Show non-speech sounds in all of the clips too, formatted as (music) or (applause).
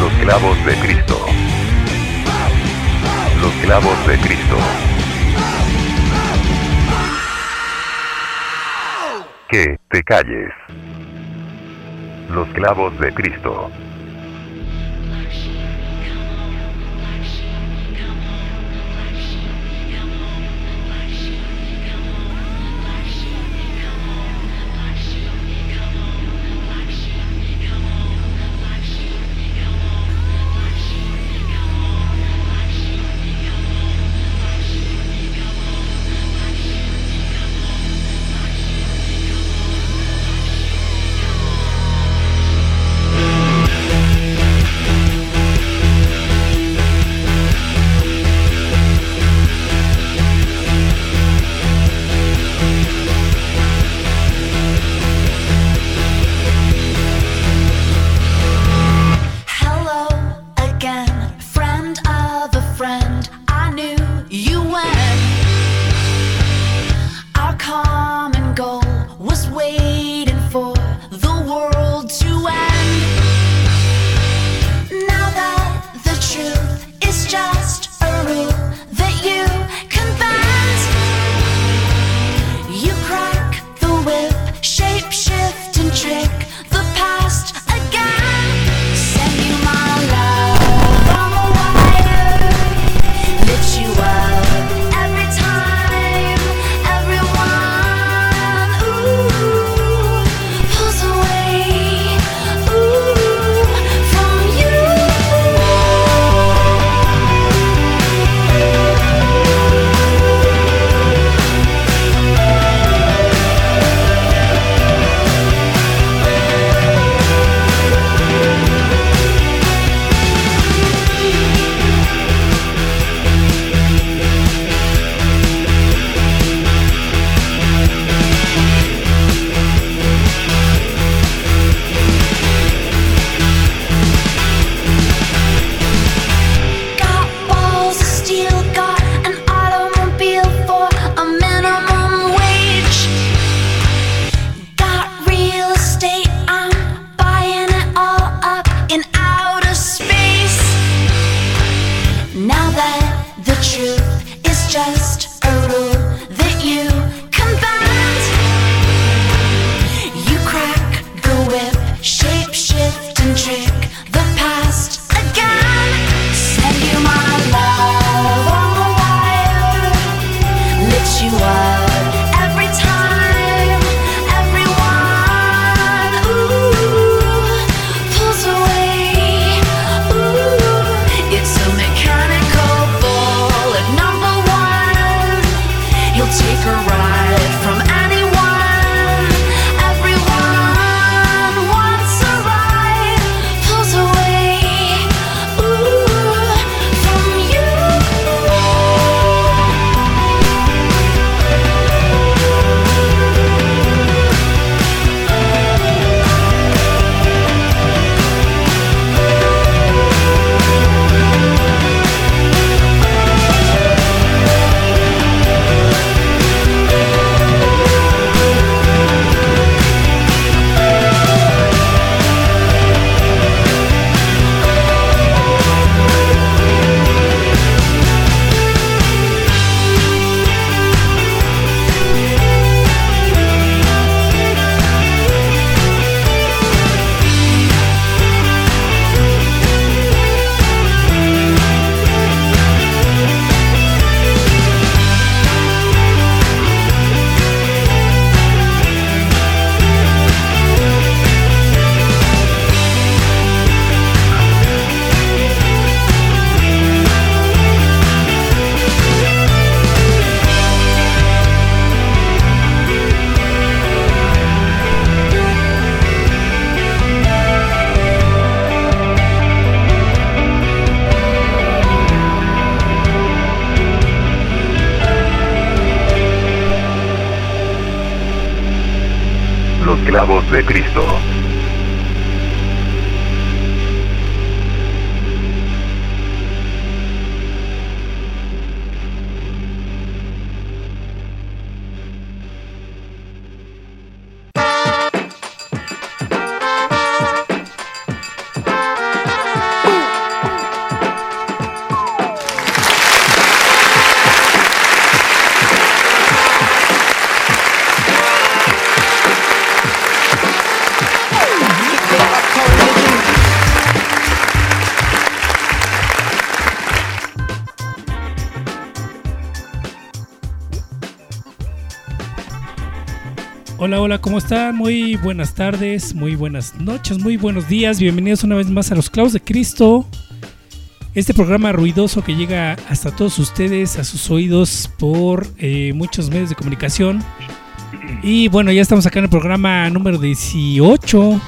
Los clavos de Cristo. Los clavos de Cristo. Que te calles. Los clavos de Cristo. Hola, hola, ¿cómo están? Muy buenas tardes, muy buenas noches, muy buenos días. Bienvenidos una vez más a Los Clavos de Cristo. Este programa ruidoso que llega hasta todos ustedes, a sus oídos, por eh, muchos medios de comunicación. Y bueno, ya estamos acá en el programa número 18.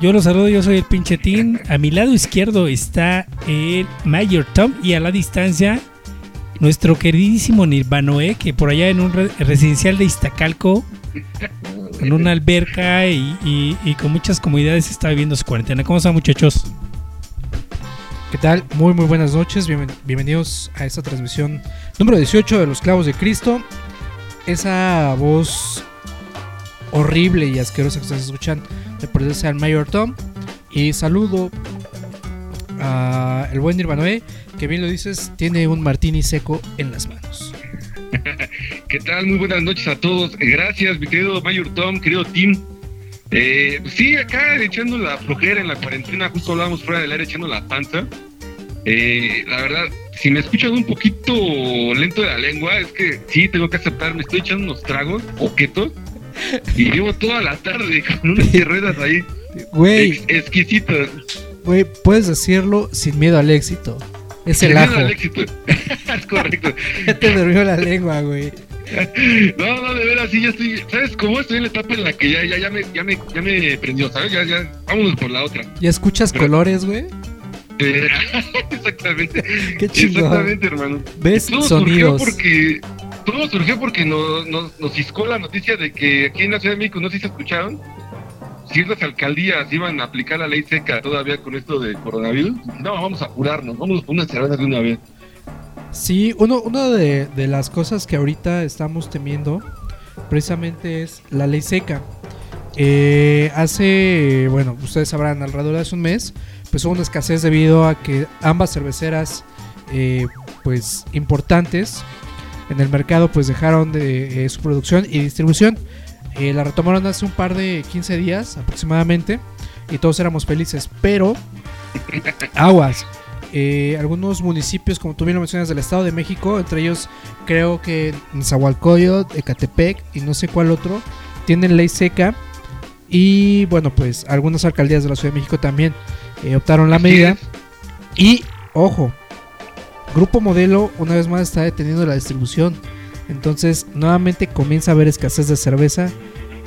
Yo los saludo, yo soy el pinchetín. A mi lado izquierdo está el Mayor Tom y a la distancia nuestro queridísimo Nirvanoe, que por allá en un re- residencial de Iztacalco, en una alberca y, con muchas comodidades está viviendo su cuarentena. ¿Cómo están muchachos? ¿Qué tal? Muy muy buenas noches, Bienven- bienvenidos a esta transmisión número 18 de los clavos de Cristo. Esa voz horrible y asquerosa que ustedes escuchan le pertenece al Mayor Tom. Y saludo a el buen Nirvanoe, que bien lo dices, tiene un martini seco en las manos. (laughs) ¿Qué tal? Muy buenas noches a todos. Eh, Gracias, mi querido Mayor Tom, querido Tim. Eh, pues sí, acá echando la flojera en la cuarentena, justo hablábamos fuera del aire echando la panza. Eh, la verdad, si me escuchan un poquito lento de la lengua, es que sí, tengo que aceptar, me estoy echando unos tragos, poquetos, y llevo toda la tarde con unas ruedas ahí Güey, ex- exquisitas. güey, puedes decirlo sin miedo al éxito. Es el ajo. (laughs) es correcto. Ya (laughs) te durmió la lengua, güey. No, no, de veras, sí, ya estoy. ¿Sabes cómo? Estoy en la etapa en la que ya, ya, ya, me, ya, me, ya me prendió, ¿sabes? Ya, ya, vámonos por la otra. ¿Ya escuchas Pero- colores, güey? Eh, (laughs) exactamente. Qué chingón. Exactamente, hermano. ¿Ves Todo sonidos? surgió porque. Todo surgió porque nos, nos, nos ciscó la noticia de que aquí en la Ciudad de México, no sé si se escucharon, ciertas alcaldías iban a aplicar la ley seca todavía con esto del coronavirus. No, vamos a apurarnos, vamos por unas cervezas de una vez. Sí, uno, una de, de las cosas que ahorita estamos temiendo precisamente es la ley seca. Eh, hace, bueno, ustedes sabrán, alrededor de hace un mes, pues hubo una escasez debido a que ambas cerveceras, eh, pues importantes en el mercado, pues dejaron de eh, su producción y distribución. Eh, la retomaron hace un par de 15 días aproximadamente y todos éramos felices, pero aguas. Eh, algunos municipios, como tú bien lo mencionas, del Estado de México, entre ellos creo que Nezahualcóyotl, Ecatepec y no sé cuál otro, tienen ley seca. Y bueno, pues algunas alcaldías de la Ciudad de México también eh, optaron la medida. Y ojo, Grupo Modelo una vez más está deteniendo la distribución. Entonces, nuevamente comienza a haber escasez de cerveza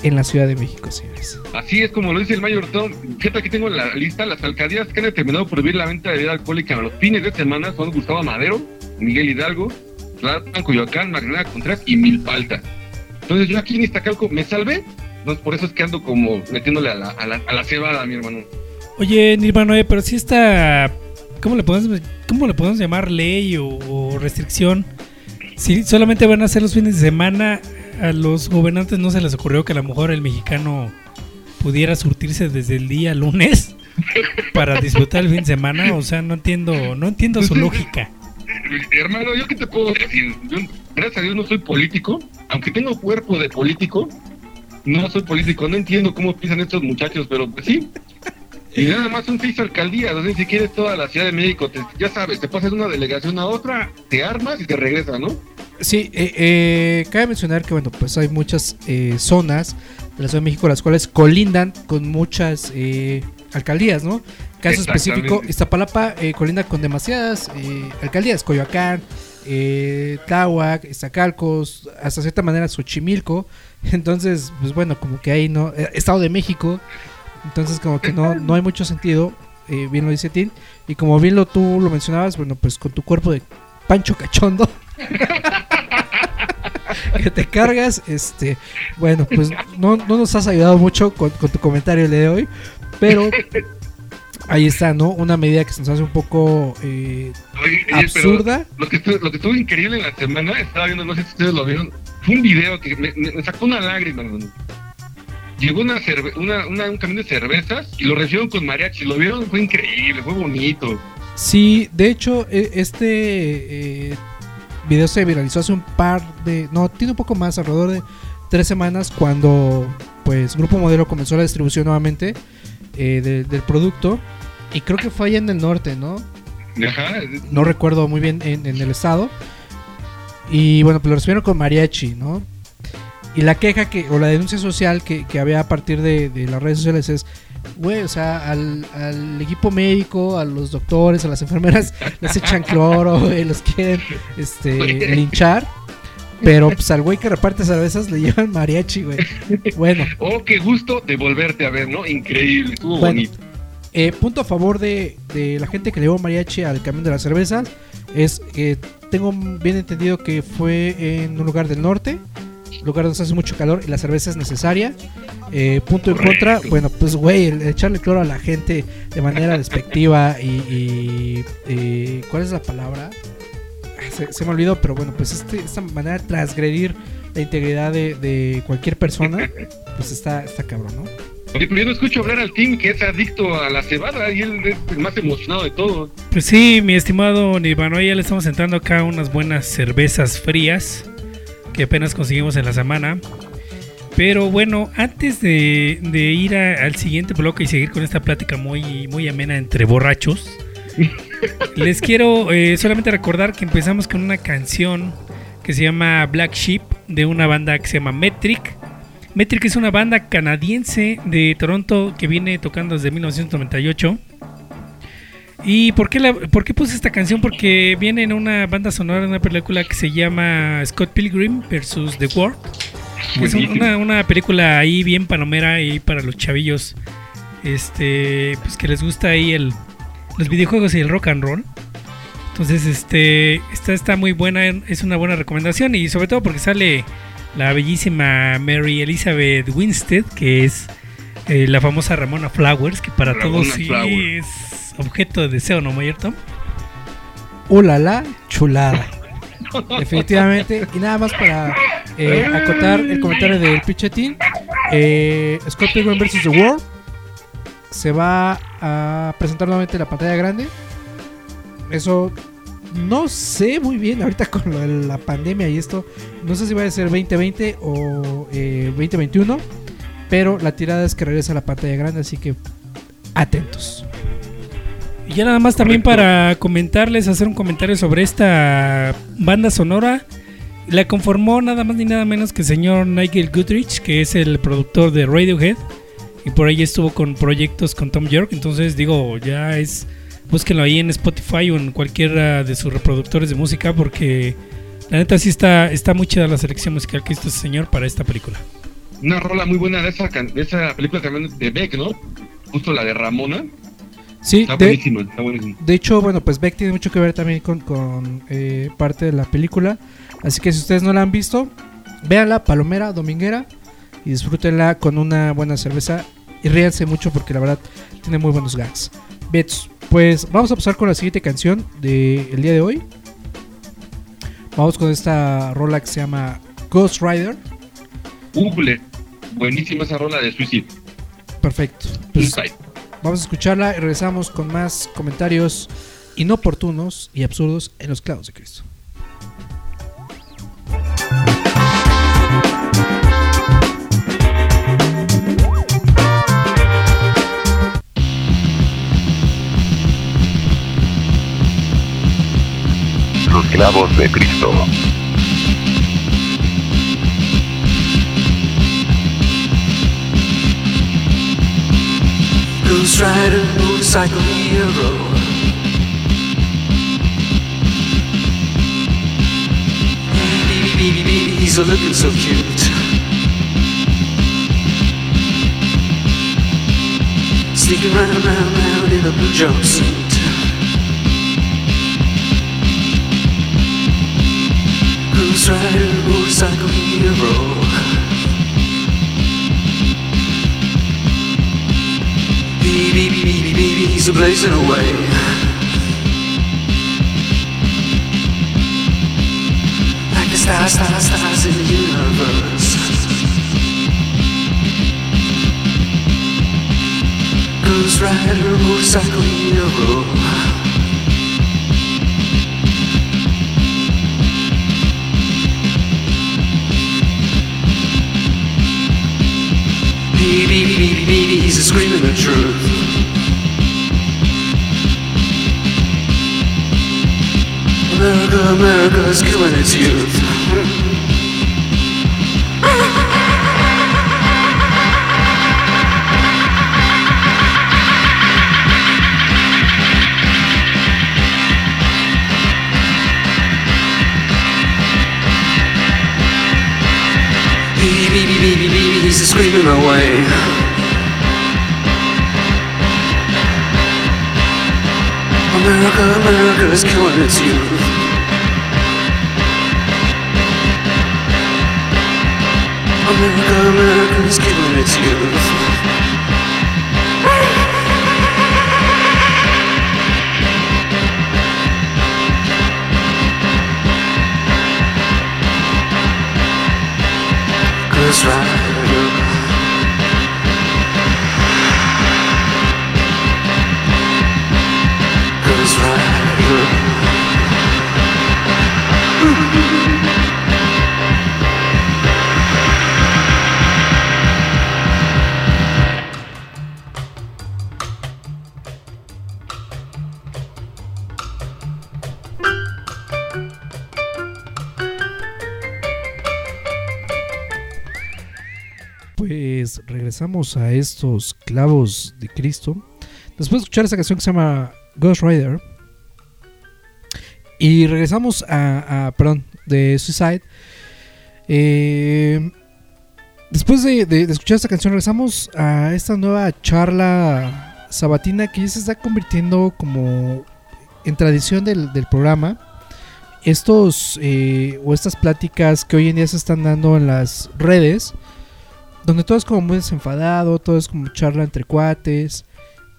en la Ciudad de México, señores. Así es como lo dice el Mayor Tom. Fíjate aquí tengo la lista. Las alcaldías que han determinado prohibir la venta de bebida alcohólica en los fines de semana son Gustavo Madero, Miguel Hidalgo, Tlalpan, Coyoacán, Magdalena Contreras y Milpalta. Entonces yo aquí en Iztacalco me salvé. Entonces por eso es que ando como metiéndole a la, a la, a la cebada, mi hermano. Oye, Nirvanoe, pero si esta. ¿Cómo le podemos, cómo le podemos llamar ley o, o restricción? Si solamente van a ser los fines de semana, a los gobernantes no se les ocurrió que a lo mejor el mexicano pudiera surtirse desde el día lunes para disfrutar el fin de semana. O sea, no entiendo, no entiendo su lógica. Hermano, ¿yo qué te puedo decir? Yo, gracias a Dios no soy político, aunque tengo cuerpo de político, no soy político, no entiendo cómo piensan estos muchachos, pero pues sí. Y nada más son seis alcaldías, o sea, si quieres toda la Ciudad de México, te- ya sabes, te pasas de una delegación a otra, te armas y te regresas, ¿no? Sí, eh, eh, cabe mencionar que bueno, pues hay muchas eh, zonas de la Ciudad de México las cuales colindan con muchas eh, alcaldías, ¿no? Caso específico. Iztapalapa eh, colinda con demasiadas eh, alcaldías, Coyoacán, eh, Tláhuac, Iztacalcos, hasta cierta manera Xochimilco. (laughs) Entonces, pues bueno, como que ahí no, Estado de México, entonces como que no, no hay mucho sentido, eh, bien lo dice Tim, y como bien lo tú lo mencionabas, bueno, pues con tu cuerpo de Pancho Cachondo. (laughs) que te cargas. Este, bueno, pues no, no nos has ayudado mucho con, con tu comentario de hoy, pero ahí está, ¿no? Una medida que se nos hace un poco eh, Oye, absurda. Lo que, estuvo, lo que estuvo increíble en la semana, estaba viendo, no sé si ustedes lo vieron, fue un video que me, me- me sacó una lágrima, hermano. Llegó una, cerve- una, una- un camión de cervezas y lo recibieron con mariachi. Lo vieron, fue increíble, fue bonito. Sí, de hecho, e- este eh, video se viralizó hace un par de. No, tiene un poco más, alrededor de tres semanas, cuando pues Grupo Modelo comenzó la distribución nuevamente eh, de- del producto. Y creo que fue allá en el norte, ¿no? Ajá. No recuerdo muy bien en, en el estado. Y bueno, pues lo recibieron con mariachi, ¿no? Y la queja que, o la denuncia social que, que había a partir de, de las redes sociales es, güey, o sea, al, al equipo médico, a los doctores, a las enfermeras, (laughs) les echan cloro, güey, los quieren este, linchar. Pero pues al güey que reparte cervezas le llevan mariachi, güey. Bueno, Oh, qué gusto de volverte a ver, ¿no? Increíble, estuvo Bueno. bonito. Eh, punto a favor de, de la gente que llevó mariachi al camión de las cervezas es que tengo bien entendido que fue en un lugar del norte, lugar donde hace mucho calor y la cerveza es necesaria. Eh, punto en contra, bueno, pues güey, el echarle cloro a la gente de manera (laughs) despectiva y, y, eh, ¿cuál es la palabra? Ah, Se, se me olvidó, pero bueno, pues este, esta manera de transgredir la integridad de, de cualquier persona, (laughs) pues está, está cabrón, ¿no? Yo no escucho hablar al team que es adicto a la cebada y él es el más emocionado de todo. Pues sí, mi estimado Nirvana, ya le estamos entrando acá unas buenas cervezas frías que apenas conseguimos en la semana. Pero bueno, antes de, de ir a- al siguiente bloque y seguir con esta plática muy, muy amena entre borrachos, (laughs) les quiero eh, solamente recordar que empezamos con una canción que se llama Black Sheep de una banda que se llama Metric. Metric es una banda canadiense de Toronto que viene tocando desde 1998. ¿Y por qué, la, por qué puse esta canción? Porque viene en una banda sonora de una película que se llama Scott Pilgrim vs. The World. es una, una película ahí bien palomera ahí para los chavillos. Este, pues que les gusta ahí el, los videojuegos y el rock and roll. Entonces, este, esta está muy buena, es una buena recomendación y sobre todo porque sale la bellísima Mary Elizabeth Winstead, que es eh, la famosa Ramona Flowers, que para Ramona todos sí es objeto de deseo, ¿no, Mayer Tom? Ulala, chulada. Definitivamente. Y nada más para eh, acotar el comentario del Pichetín. Eh, Scott vs. The World se va a presentar nuevamente en la pantalla grande. Eso no sé muy bien ahorita con la pandemia y esto. No sé si va a ser 2020 o eh, 2021. Pero la tirada es que regresa a la pantalla grande, así que atentos. Ya nada más también para comentarles, hacer un comentario sobre esta banda sonora. La conformó nada más ni nada menos que el señor Nigel Goodrich, que es el productor de Radiohead. Y por ahí estuvo con proyectos con Tom York. Entonces digo, ya es... Búsquenlo ahí en Spotify o en cualquiera de sus reproductores de música porque la neta sí está, está muy chida la selección musical que hizo este señor para esta película. Una rola muy buena de esa, de esa película también de Beck, ¿no? Justo la de Ramona. Sí, Está de, buenísimo, está buenísimo. De hecho, bueno, pues Beck tiene mucho que ver también con, con, eh, parte de la película. Así que si ustedes no la han visto, véanla, palomera, dominguera, y disfrútenla con una buena cerveza. Y ríanse mucho porque la verdad tiene muy buenos gags. Bets, pues vamos a pasar con la siguiente canción del día de hoy. Vamos con esta rola que se llama Ghost Rider. Ujule, buenísima esa rola de Suicide. Perfecto. Pues Suicide. Vamos a escucharla y regresamos con más comentarios inoportunos y absurdos en los clavos de Cristo. Los clavos de Cristo. Ghost Rider, motorcycle hero. Baby, baby, baby, he's a looking so cute. Sneaking round, round, round in a blue jumpsuit. Ghost Rider, motorcycle hero. BBBBBBs are blazing away. Like the stars, stars, stars in the universe. Goes right a motorcycle hero. Beady, beady, beady, beady, he's a screaming the truth. America, America's killing its youth. Screaming away. America, America is killing its youth. America, America is killing its youth. Ghost Rider. Pues regresamos a estos clavos de Cristo. Después de escuchar esa canción que se llama Ghost Rider. Y regresamos a, perdón, de Suicide. Eh, después de, escuchar esta canción, regresamos a esta nueva charla sabatina que ya se está convirtiendo como en tradición del, del programa. Estos eh, o estas pláticas que hoy en día se están dando en las redes donde todo es como muy desenfadado, todo es como charla entre cuates.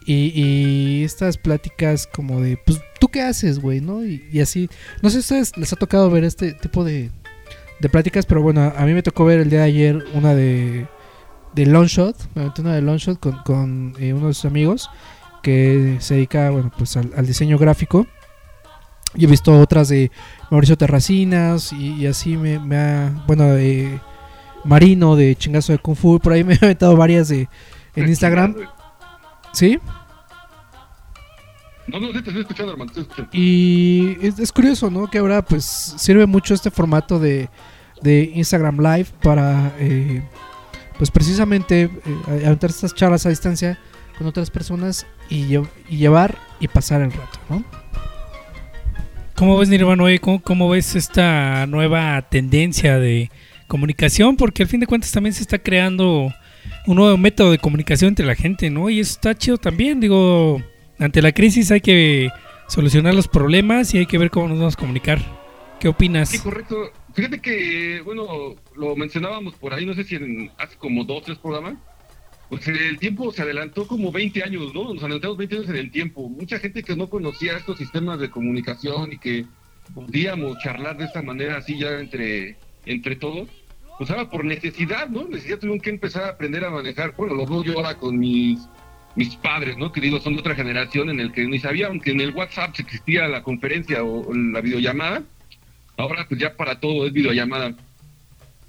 Y, y estas pláticas como de, pues, ¿tú qué haces, güey? ¿No? Y, y así. No sé si a ustedes les ha tocado ver este tipo de, de pláticas, pero bueno, a mí me tocó ver el día de ayer una de, de Longshot. Una de Longshot con, con eh, uno de sus amigos que se dedica, bueno, pues al, al diseño gráfico. Y he visto otras de Mauricio Terracinas y, y así me, me ha, bueno, de Marino de Chingazo de Kung Fu. Por ahí me he aventado varias de, en Instagram. ¿Sí? No, no, sí, te estoy escuchando, hermano. te estoy escuchando. Y es, es curioso, ¿no? Que ahora pues sirve mucho este formato de, de Instagram Live para eh, pues precisamente eh, aventar estas charlas a distancia con otras personas y, lle- y llevar y pasar el rato, ¿no? ¿Cómo ves, Nirvana? Oye, ¿Cómo, cómo ves esta nueva tendencia de comunicación? Porque al fin de cuentas también se está creando un nuevo método de comunicación entre la gente, ¿no? Y eso está chido también. Digo, ante la crisis hay que solucionar los problemas y hay que ver cómo nos vamos a comunicar. ¿Qué opinas? Sí, correcto. Fíjate que, bueno, lo mencionábamos por ahí, no sé si en, hace como dos, tres programas. Pues el tiempo se adelantó como 20 años, ¿no? Nos adelantamos 20 años en el tiempo. Mucha gente que no conocía estos sistemas de comunicación y que podíamos charlar de esta manera así ya entre, entre todos, pues ahora por necesidad, ¿no? Necesidad tuvieron que empezar a aprender a manejar. Bueno, lo veo yo ahora con mis mis padres, ¿no? Que digo, son de otra generación en el que ni sabían que en el WhatsApp existía la conferencia o, la videollamada. Ahora pues ya para todo es videollamada.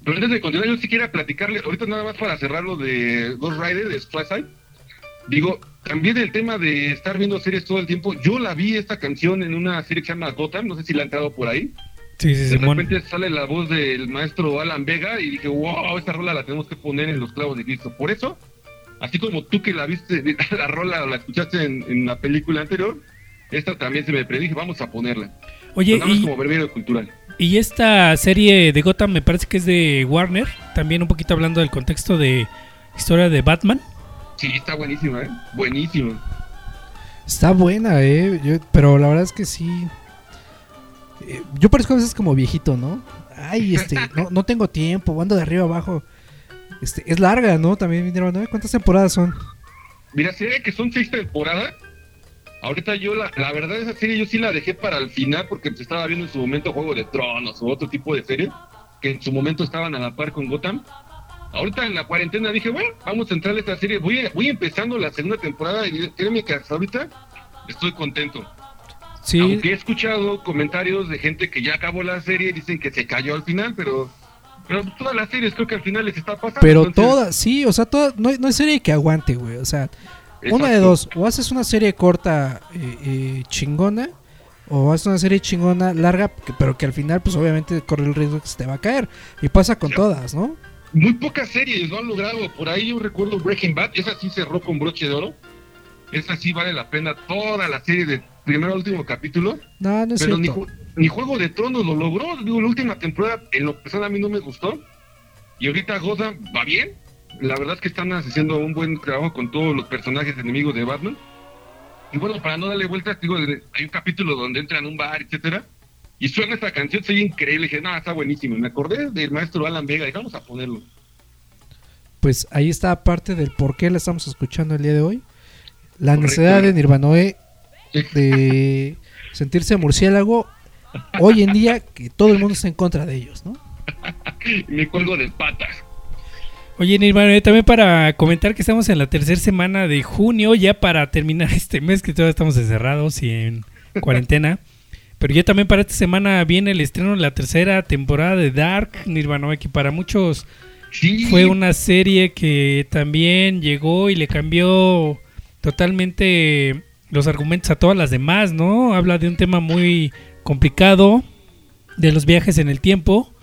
Pero antes de continuar, yo sí quería platicarle, ahorita nada más para cerrar lo de Ghost Rider, de Side. Digo, también el tema de estar viendo series todo el tiempo. Yo la vi esta canción en una serie que se llama Gotham, no sé si la han entrado por ahí. Sí, sí, De Simón. repente sale la voz del maestro Alan Vega y dije, wow, esta rola la tenemos que poner en los clavos de Cristo. Por eso, así como tú que la viste, (laughs) la rola o la escuchaste en, en la película anterior, esta también se me predije, vamos a ponerla. Oye, y, como breviario cultural. y esta serie de Gotham me parece que es de Warner. También un poquito hablando del contexto de historia de Batman. Sí, está buenísima, ¿eh? Buenísima. Está buena, eh. Yo- pero la verdad es que sí. Eh, Yo parezco a veces como viejito, ¿no? ay, este, no, no tengo tiempo, ando de arriba abajo. Este, es larga, ¿no? También hermano, ¿eh? ¿cuántas temporadas son? Mira, serie que son seis temporadas. Ahorita yo, la, la verdad, esa serie yo sí la dejé para el final porque estaba viendo en su momento Juego de Tronos o otro tipo de serie que en su momento estaban a la par con Gotham. Ahorita en la cuarentena dije, bueno, vamos a entrar a esta serie. Voy, voy empezando la segunda temporada y créeme que hasta ahorita estoy contento. Sí, Aunque he escuchado comentarios de gente que ya acabó la serie, dicen que se cayó al final, pero, pero todas las series creo que al final les está pasando. pero entonces, todas, sí, o sea, todas, no, no hay serie que aguante, güey. O sea, una de exacto. dos, o haces una serie corta eh, eh, chingona, o haces una serie chingona larga, pero que al final, pues obviamente corre el riesgo que se te va a caer. Y pasa con todas, ¿no? Muy pocas series lo han logrado. Por ahí yo recuerdo Breaking Bad, esa sí cerró con broche de oro. Esa sí vale la pena toda la serie de primero al último capítulo. No, no es Pero ni, cierto. Ju- ni Juego de Tronos lo logró. Digo, la última temporada en lo personal a mí no me gustó. Y ahorita Gotham va bien. La verdad es que están haciendo un buen trabajo con todos los personajes enemigos de Batman. Y bueno, para no darle vueltas, digo, hay un capítulo donde entran a un bar, etcétera. Y suena esta canción, soy increíble. Dije, no, está buenísimo. Y me acordé del maestro Alan Vega. Dije, vamos a ponerlo. Pues ahí está parte del por qué la estamos escuchando el día de hoy. La Correcto. necesidad de Nirvanoe de sentirse murciélago hoy en día que todo el mundo está en contra de ellos, ¿no? (laughs) me cuelgo de patas. Oye, Nirvana, eh, también para comentar que estamos en la tercera semana de junio, ya para terminar (laughs) este mes que todavía estamos encerrados y en cuarentena. Pero ya también para esta semana viene el estreno de la tercera temporada de Dark, Nirvana, que para muchos Sí, fue una serie que también llegó y le cambió totalmente los argumentos a todas las demás, ¿no? Habla de un tema muy complicado, de los viajes en el tiempo,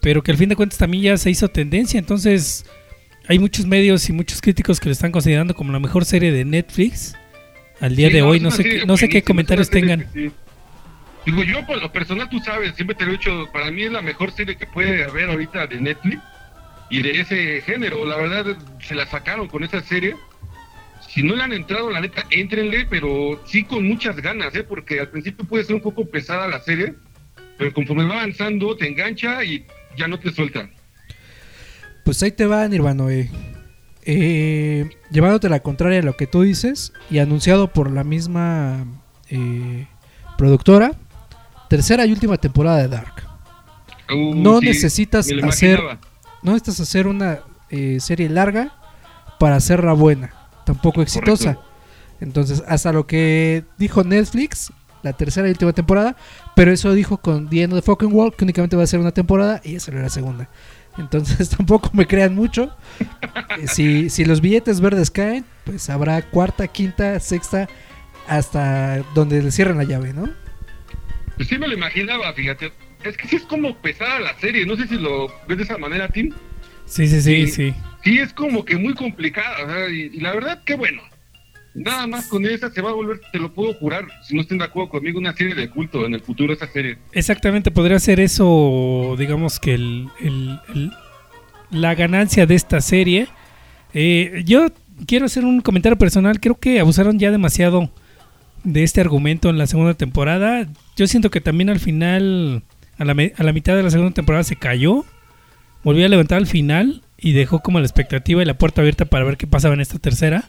pero que al fin de cuentas también ya se hizo tendencia, entonces hay muchos medios y muchos críticos que lo están considerando como la mejor serie de Netflix al día Sí, de hoy, no sé, qué, no sé qué comentarios tengan. sí. Digo, yo por lo personal, tú sabes, siempre te lo he dicho, para mí es la mejor serie que puede haber ahorita de Netflix y de ese género. La verdad, se la sacaron con esa serie. Si no le han entrado, la neta, éntrenle, pero sí con muchas ganas, ¿eh? Porque al principio puede ser un poco pesada la serie, pero conforme va avanzando, te engancha y ya no te suelta. Pues ahí te va Nirvanoe. Eh, llevándote la contraria a lo que tú dices y anunciado por la misma eh, productora, tercera y última temporada de Dark. Uh, No sí, necesitas hacer-. No necesitas hacer una eh, serie larga para hacerla buena, tampoco exitosa. Correcto. Entonces, hasta lo que dijo Netflix, la tercera y última temporada, pero eso dijo con The End of the Fucking World, que únicamente va a ser una temporada y esa era la segunda. Entonces, (laughs) tampoco me crean mucho. Eh, si, si los billetes verdes caen, pues habrá cuarta, quinta, sexta, hasta donde le cierren la llave, ¿no? Pues sí me lo imaginaba, fíjate. Es que sí es como pesada la serie, no sé si lo ves de esa manera, Tim. Sí, sí, sí, Sí. sí. Sí, es como que muy complicada, y, la verdad que bueno. Nada más con esa se va a volver, te lo puedo jurar, si no estén de acuerdo conmigo, una serie de culto en el futuro, esa serie. Exactamente, podría ser eso, digamos que el, la ganancia de esta serie. Eh, yo quiero hacer un comentario personal, creo que abusaron ya demasiado de este argumento en la segunda temporada. Yo siento que también al final, a la, a la mitad de la segunda temporada se cayó, volvió a levantar al final y dejó como la expectativa y la puerta abierta para ver qué pasaba en esta tercera.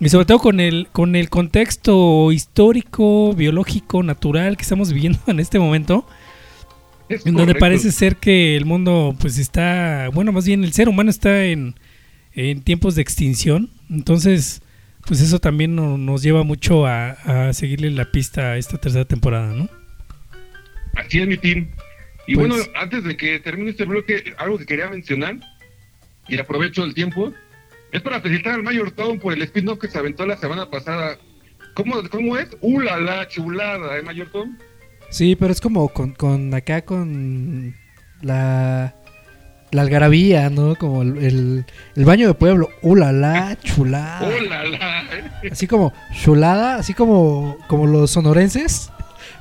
Y sobre todo con el, con el contexto histórico, biológico, natural que estamos viviendo (laughs) en este momento, Es en donde parece ser que el mundo pues está, bueno, más bien el ser humano está en, en tiempos de extinción. Entonces, pues eso también no- nos lleva mucho a, a seguirle la pista a esta tercera temporada, ¿no? Así es mi team. Y Pues- bueno, antes de que termine este bloque, algo que quería mencionar, y aprovecho el tiempo, es para felicitar al Mayor Tom por el spin-off que se aventó la semana pasada. ¿Cómo, cómo es? ¡Uh, la, la chulada, eh, Mayor Tom! Sí, pero es como con, con acá con la, la algarabía, ¿no? Como el, el, el baño de pueblo. ¡Uh, la, la, chulada! ¡Uh, la, la! eh. Así como chulada, así como, como los sonorenses.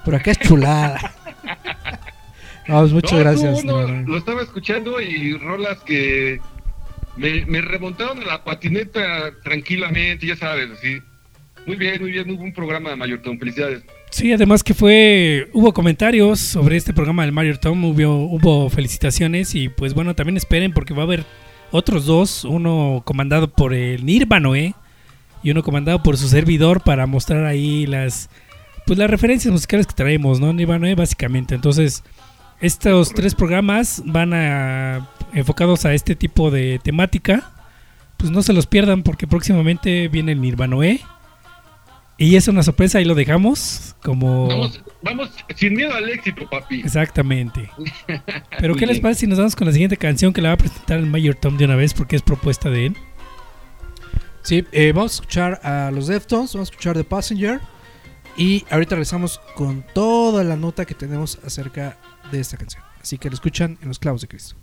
Pero acá es chulada. (laughs) Vamos, muchas No, gracias. no, no, Nirvana. lo estaba escuchando y rolas que me, me remontaron a la patineta tranquilamente, ya sabes, así. Muy bien, muy bien, muy buen programa, Mayor Tom, felicidades. Sí, además que fue, hubo comentarios sobre este programa del Mario Tom, hubo, hubo felicitaciones y pues bueno, también esperen porque va a haber otros dos, uno comandado por el Nirvanoe y uno comandado por su servidor para mostrar ahí las pues las referencias musicales que traemos, ¿no? Nirvanoe básicamente. Entonces, estos tres programas van a enfocados a este tipo de temática. Pues no se los pierdan porque próximamente viene el Nirvanoe. Y es una sorpresa, ahí lo dejamos. Como. Vamos, vamos sin miedo al éxito, papi. Exactamente. (laughs) Pero, ¿qué les parece si nos vamos con la siguiente canción que la va a presentar el Mayor Tom de una vez? Porque es propuesta de él. Sí, eh, vamos a escuchar a los Deftones, vamos a escuchar The Passenger. Y ahorita regresamos con toda la nota que tenemos acerca de esta canción. Así que lo escuchan en los clavos de Cristo.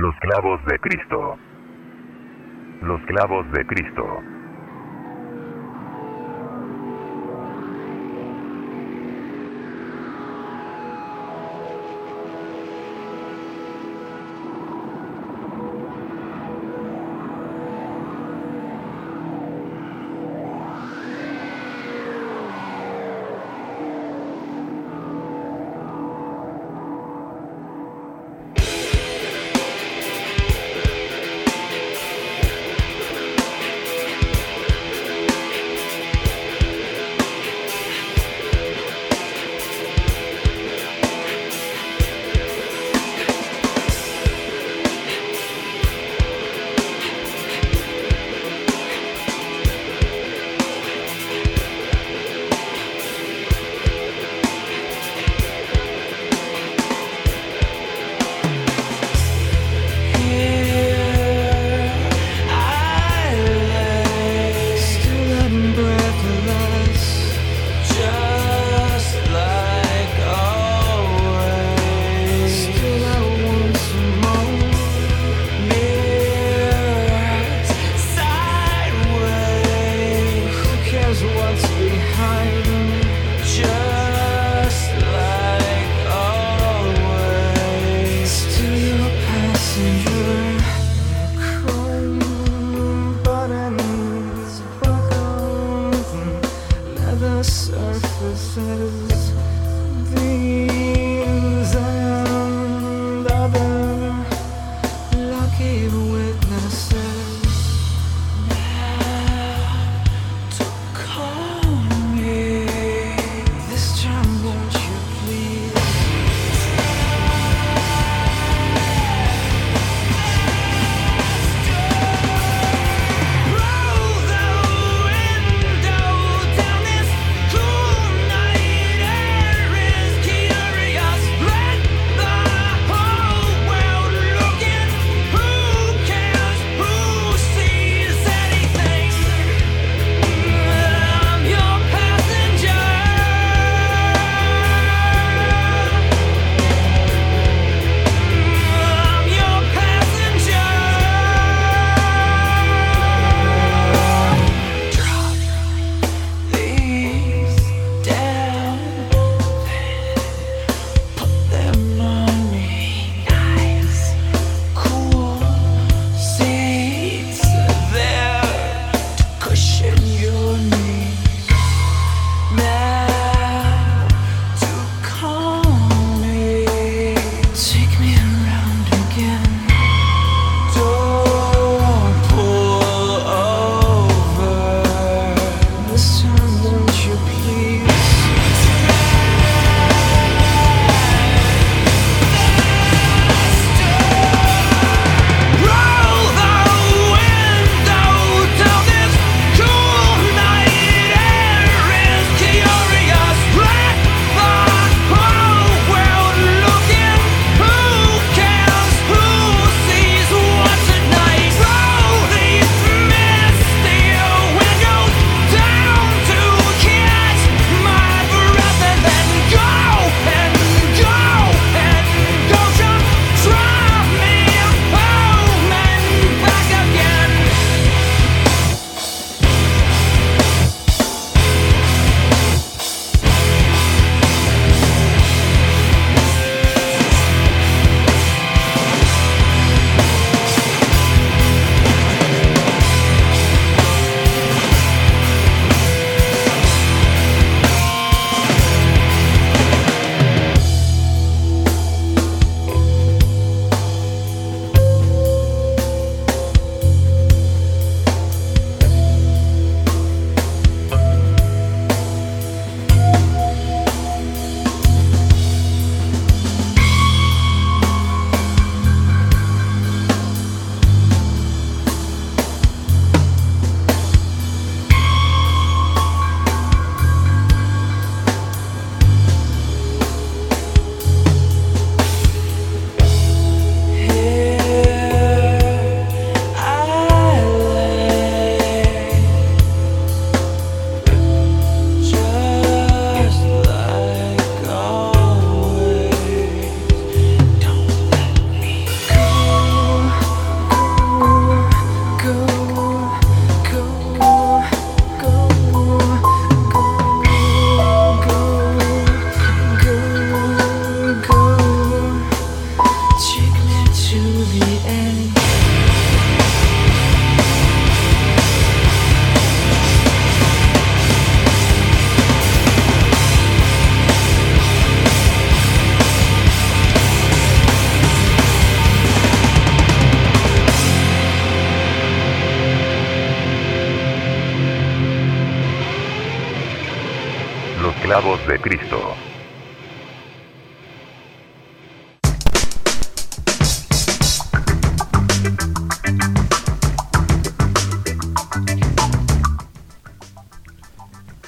Los clavos de Cristo. Los clavos de Cristo.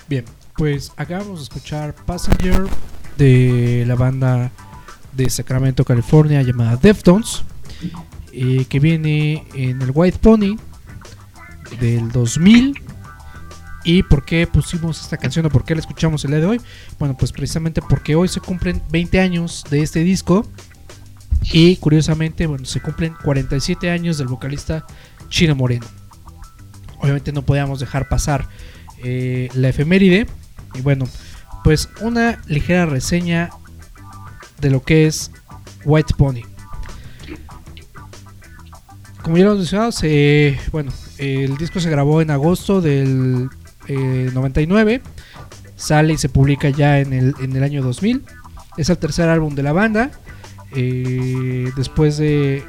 Bien, pues acabamos de escuchar Passenger de la banda de Sacramento, California llamada Deftones, eh, que viene en el White Pony del 2000. ¿Y por qué pusimos esta canción o por qué la escuchamos el día de hoy? Bueno, pues precisamente porque hoy se cumplen 20 años de este disco y curiosamente, bueno, se cumplen 47 años del vocalista Chino Moreno. Obviamente no podíamos dejar pasar eh, la efeméride. Y bueno, pues una ligera reseña de lo que es White Pony. Como ya lo hemos mencionado, bueno, el disco se grabó en agosto del eh, 99. Sale y se publica ya en el, en el año 2000. Es el tercer álbum de la banda. eh, después de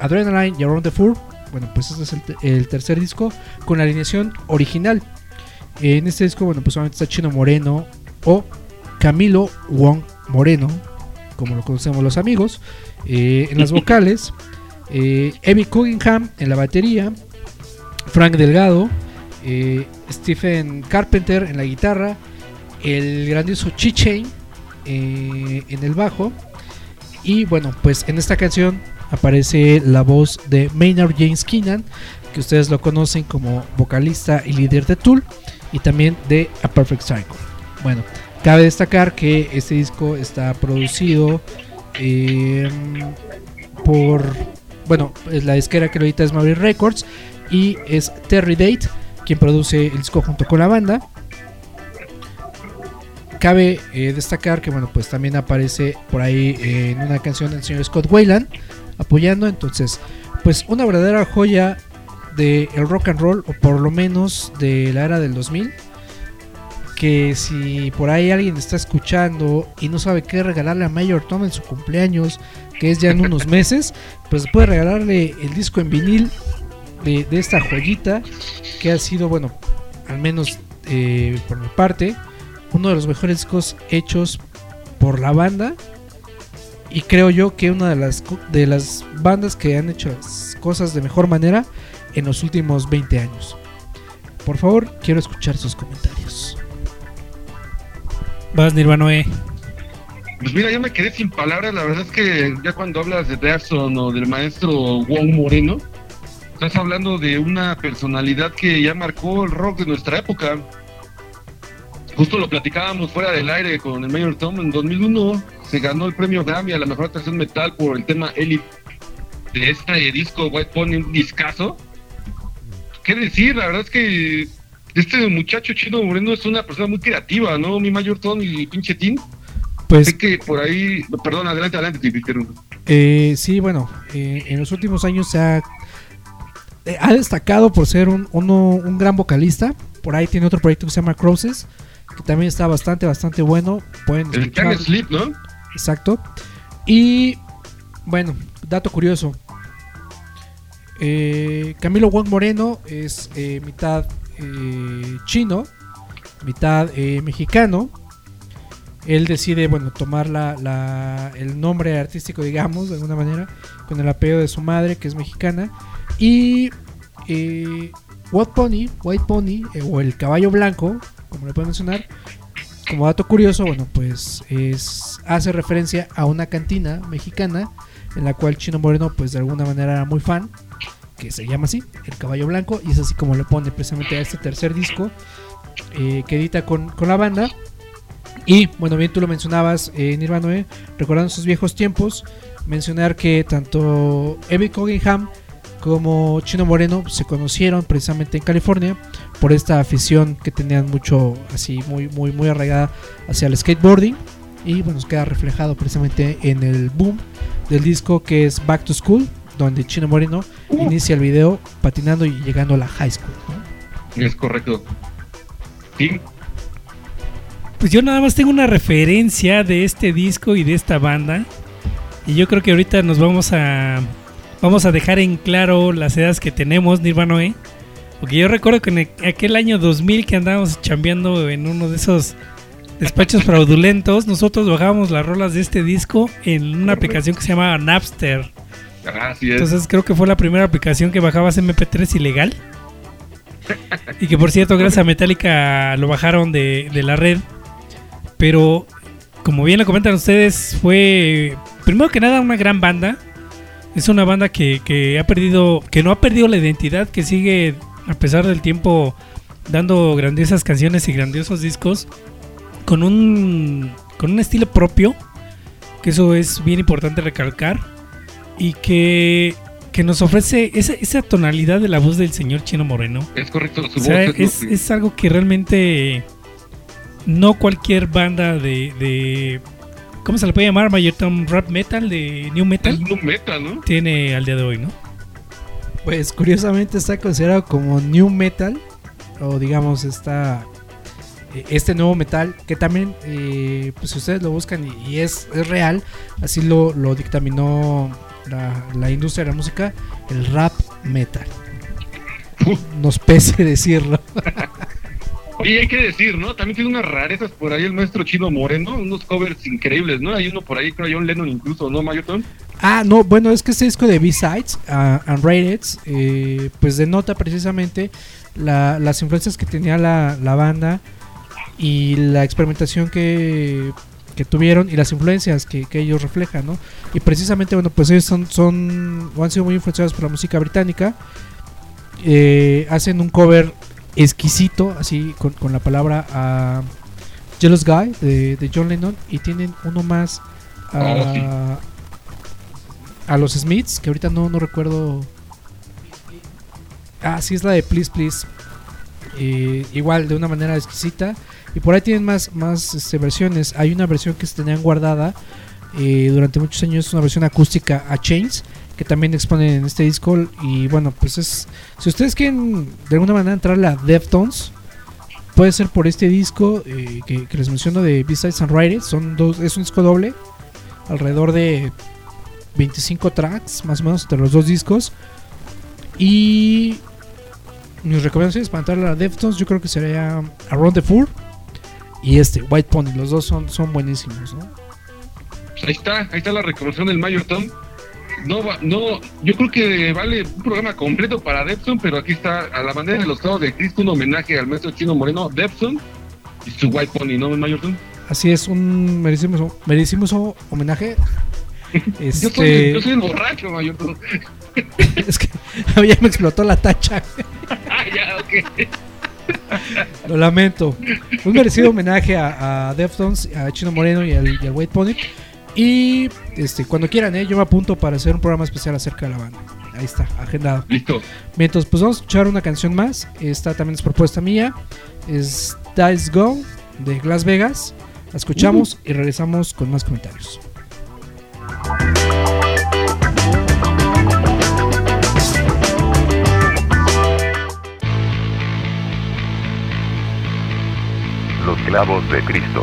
Adrenaline y Around the Fur. Bueno, pues este es el, te- el tercer disco con la alineación original. En este disco, bueno, pues solamente está Chino Moreno o Camilo Wong Moreno, como lo conocemos los amigos, eh, en las (laughs) vocales, eh, Evie Cunningham en la batería, Frank Delgado, eh, Stephen Carpenter en la guitarra, el grandioso Chi-Chain eh, en el bajo, y bueno, pues en esta canción aparece la voz de Maynard James Keenan, que ustedes lo conocen como vocalista y líder de Tool, y también de A Perfect Cycle. Bueno, cabe destacar que este disco está producido eh, por, bueno, la disquera que lo edita es Maverick Records y es Terry Date quien produce el disco junto con la banda. Cabe eh, destacar que bueno pues también aparece por ahí eh, en una canción el señor Scott Wayland apoyando entonces pues una verdadera joya de el rock and roll o por lo menos de la era del 2000 que si por ahí alguien está escuchando y no sabe qué regalarle a Mayor Tom en su cumpleaños que es ya en unos (laughs) meses pues puede regalarle el disco en vinil de, de esta joyita que ha sido bueno al menos eh, por mi parte uno de los mejores discos hechos por la banda y creo yo que una de las de las bandas que han hecho las cosas de mejor manera en los últimos 20 años. Por favor, quiero escuchar sus comentarios. Vas, Nirvanoe. Pues mira, yo me quedé sin palabras. La verdad es que ya cuando hablas de Jackson o del maestro Wong Moreno, estás hablando de una personalidad que ya marcó el rock de nuestra época. Justo lo platicábamos fuera del aire con el Mayor Tom en 2001. Se ganó el premio Grammy a la mejor atracción metal por el tema Elite de este disco White Pony, un discazo. ¿Qué decir? La verdad es que este muchacho chino moreno es una persona muy creativa, ¿no? Mi Mayor Tom y pinche Tim. Pues que por ahí, perdón, adelante, adelante, te. Eh, sí, bueno, eh, en los últimos años se ha, eh, ha destacado por ser un, uno- un gran vocalista. Por ahí tiene otro proyecto que se llama Crosses, que también está bastante, bastante bueno. Pueden El. Can Sleep, ¿no? Exacto. Y bueno, dato curioso. Eh, Camilo Wong Moreno es eh, mitad eh, chino, mitad mexicano. Él decide, bueno, tomar la, la- el nombre artístico, digamos, de alguna manera, con el apellido de su madre, que es mexicana. Y eh, White Pony, White Pony, eh, o el caballo blanco, como le pueden mencionar, como dato curioso, bueno, pues es hace referencia a una cantina mexicana en la cual Chino Moreno, pues de alguna manera era muy fan, que se llama así, El Caballo Blanco, y es así como le pone precisamente a este tercer disco eh, que edita con, con la banda. Y bueno, bien tú lo mencionabas, eh, Nirvana, ¿eh? recordando sus viejos tiempos, mencionar que tanto Evie Cunningham como Chino Moreno se conocieron precisamente en California por esta afición que tenían mucho así muy muy muy arraigada hacia el skateboarding y bueno nos queda reflejado precisamente en el boom del disco que es Back to School donde Chino Moreno inicia el video patinando y llegando a la high school ¿no? Es correcto. Sí, Pues yo nada más tengo una referencia de este disco y de esta banda. Y yo creo que ahorita nos vamos a vamos a dejar en claro las edades que tenemos, Nirvanoe. Porque yo recuerdo que en aquel año 2000 que andábamos chambeando en uno de esos Despachos fraudulentos, nosotros bajábamos las rolas de este disco en una aplicación que se llama Napster. Así es. Entonces creo que fue la primera aplicación que bajabas MP3 ilegal. Y que por cierto, gracias a Metallica lo bajaron de, de la red. Pero como bien lo comentan ustedes, fue primero que nada una gran banda. Es una banda que, que ha perdido, que no ha perdido la identidad, que sigue a pesar del tiempo dando grandiosas canciones y grandiosos discos con un con un estilo propio, que eso es bien importante recalcar y que que nos ofrece esa, esa tonalidad de la voz del señor Chino Moreno. Es correcto, su O sea, voz es, lo- es algo que realmente no cualquier banda de, de ¿cómo se le puede llamar? Mayor Tom Rap Metal de New es Metal nu metal, ¿no? tiene al día de hoy, ¿no? Pues curiosamente está considerado como new metal o digamos está eh, este nuevo metal que también eh, pues si ustedes lo buscan y, y es, es real así lo, lo dictaminó la, la industria de la música el rap metal (laughs) nos pese decirlo (laughs) Oye, hay que decir, ¿no? También tiene unas rarezas por ahí el maestro Chino Moreno, unos covers increíbles, ¿no? Hay uno por ahí, creo, John Lennon incluso, ¿no, Mayoton? Ah, no, bueno, es que este disco de B-Sides, uh, Unrated, eh, pues denota precisamente la- las influencias que tenía la, la banda y la experimentación que, que tuvieron y las influencias que, ellos reflejan, ¿no? Y precisamente, bueno, pues ellos son, son han sido muy influenciados por la música británica. Eh, hacen un cover exquisito, así con, con la palabra ah, Jealous Guy de, de John Lennon y tienen uno más Oh, sí. ah, a los Smiths, que ahorita no, no recuerdo. Ah, sí, es la de Please Please. Eh, igual, de una manera exquisita. Y por ahí tienen más, más este, versiones. Hay una versión que se tenían guardada eh, durante muchos años, una versión acústica a Chains, que también exponen en este disco. Y bueno, pues es. Si ustedes quieren de alguna manera entrar a la Deftones, puede ser por este disco eh, que, les menciono de B-Sides and It. Son dos, es un disco doble, alrededor de 25 tracks, más o menos, entre los dos discos. Y mis recomendaciones para entrar a la Deftones, yo creo que sería Around the Fur y este, White Pony. Los dos son, son buenísimos, ¿no? Ahí está, ahí está la recomendación del Mayor Tom. No, va- no, yo creo que vale un programa completo para Depson, pero aquí está a la manera de los clavos de Cristo un homenaje al maestro chino moreno Depson y su White Pony, ¿no, Mayor Tom? Así es, un merecimos, merecimos homenaje. (laughs) Yo soy, Este, yo soy el borracho, Mayor Tom. (laughs) es que ya me explotó la tacha. (laughs) ah, ya, ok. Lo lamento. Un merecido homenaje a, a Deftones, a Chino Moreno y al, y al White Pony. Y este, cuando quieran, ¿eh? yo me apunto para hacer un programa especial acerca de la banda. Ahí está, agendado. Listo. Mientras, pues vamos a escuchar una canción más. Esta también es propuesta mía. Es Dice Go de Las Vegas. La escuchamos y regresamos con más comentarios. Los clavos de Cristo.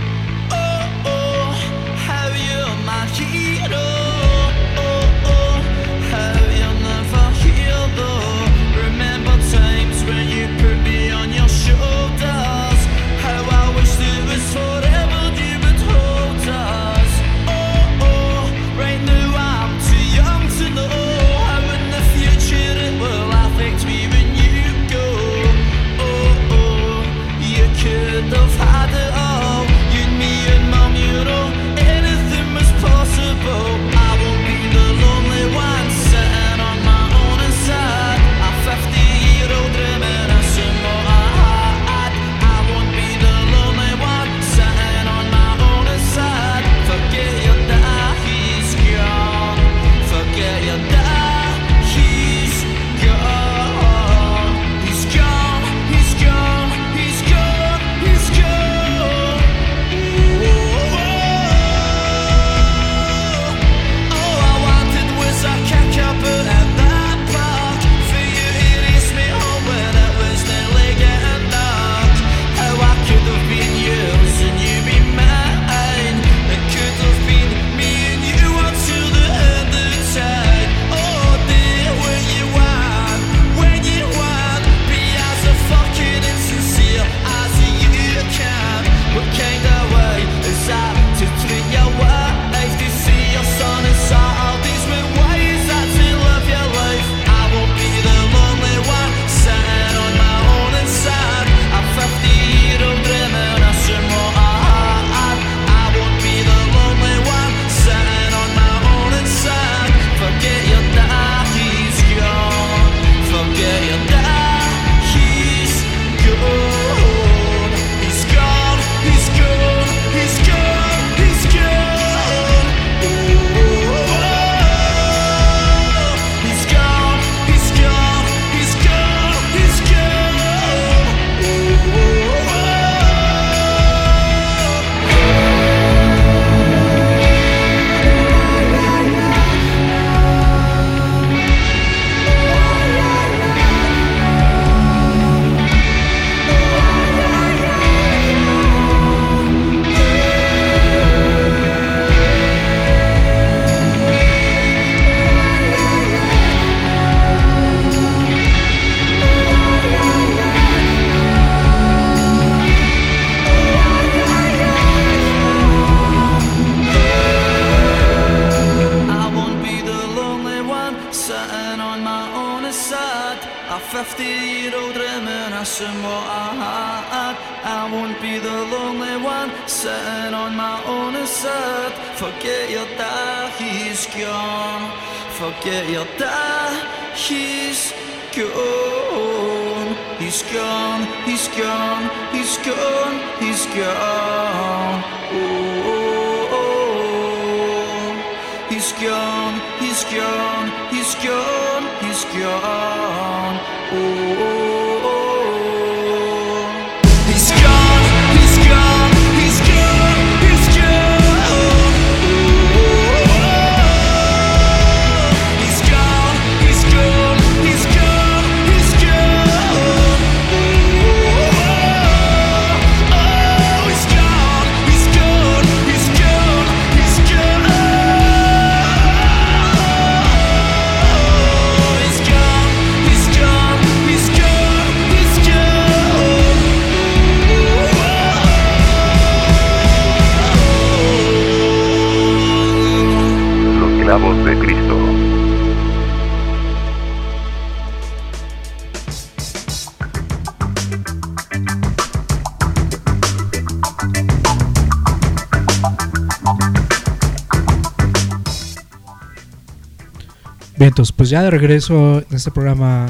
Ya de regreso en este programa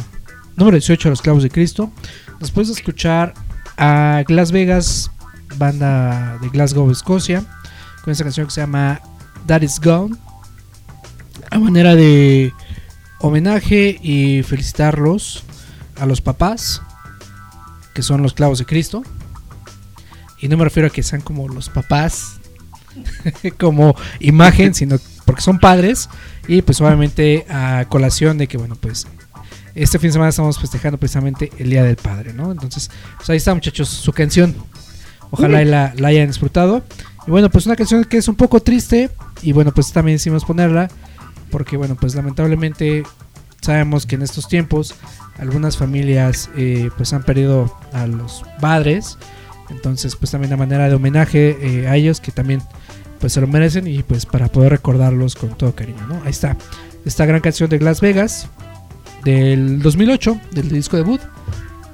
número 18 de Los Clavos de Cristo. Después de escuchar a Las Vegas, banda de Glasgow, Escocia, con esta canción que se llama That Is Gone, a manera de homenaje y felicitarlos a los papás, que son los clavos de Cristo. Y no me refiero a que sean como los papás, (laughs) como imagen, sino porque son padres. Y pues obviamente a colación de que, bueno, pues este fin de semana estamos festejando precisamente el Día del Padre, ¿no? Entonces, pues ahí está muchachos, su canción. Ojalá y la, la hayan disfrutado. Y bueno, pues una canción que es un poco triste. Y bueno, pues también decidimos ponerla. Porque bueno, pues lamentablemente sabemos que en estos tiempos algunas familias eh, pues han perdido a los padres. Entonces pues también de manera de homenaje eh, a ellos que también pues se lo merecen y pues para poder recordarlos con todo cariño, ¿no? Ahí está. Esta gran canción de Las Vegas del 2008, del disco debut.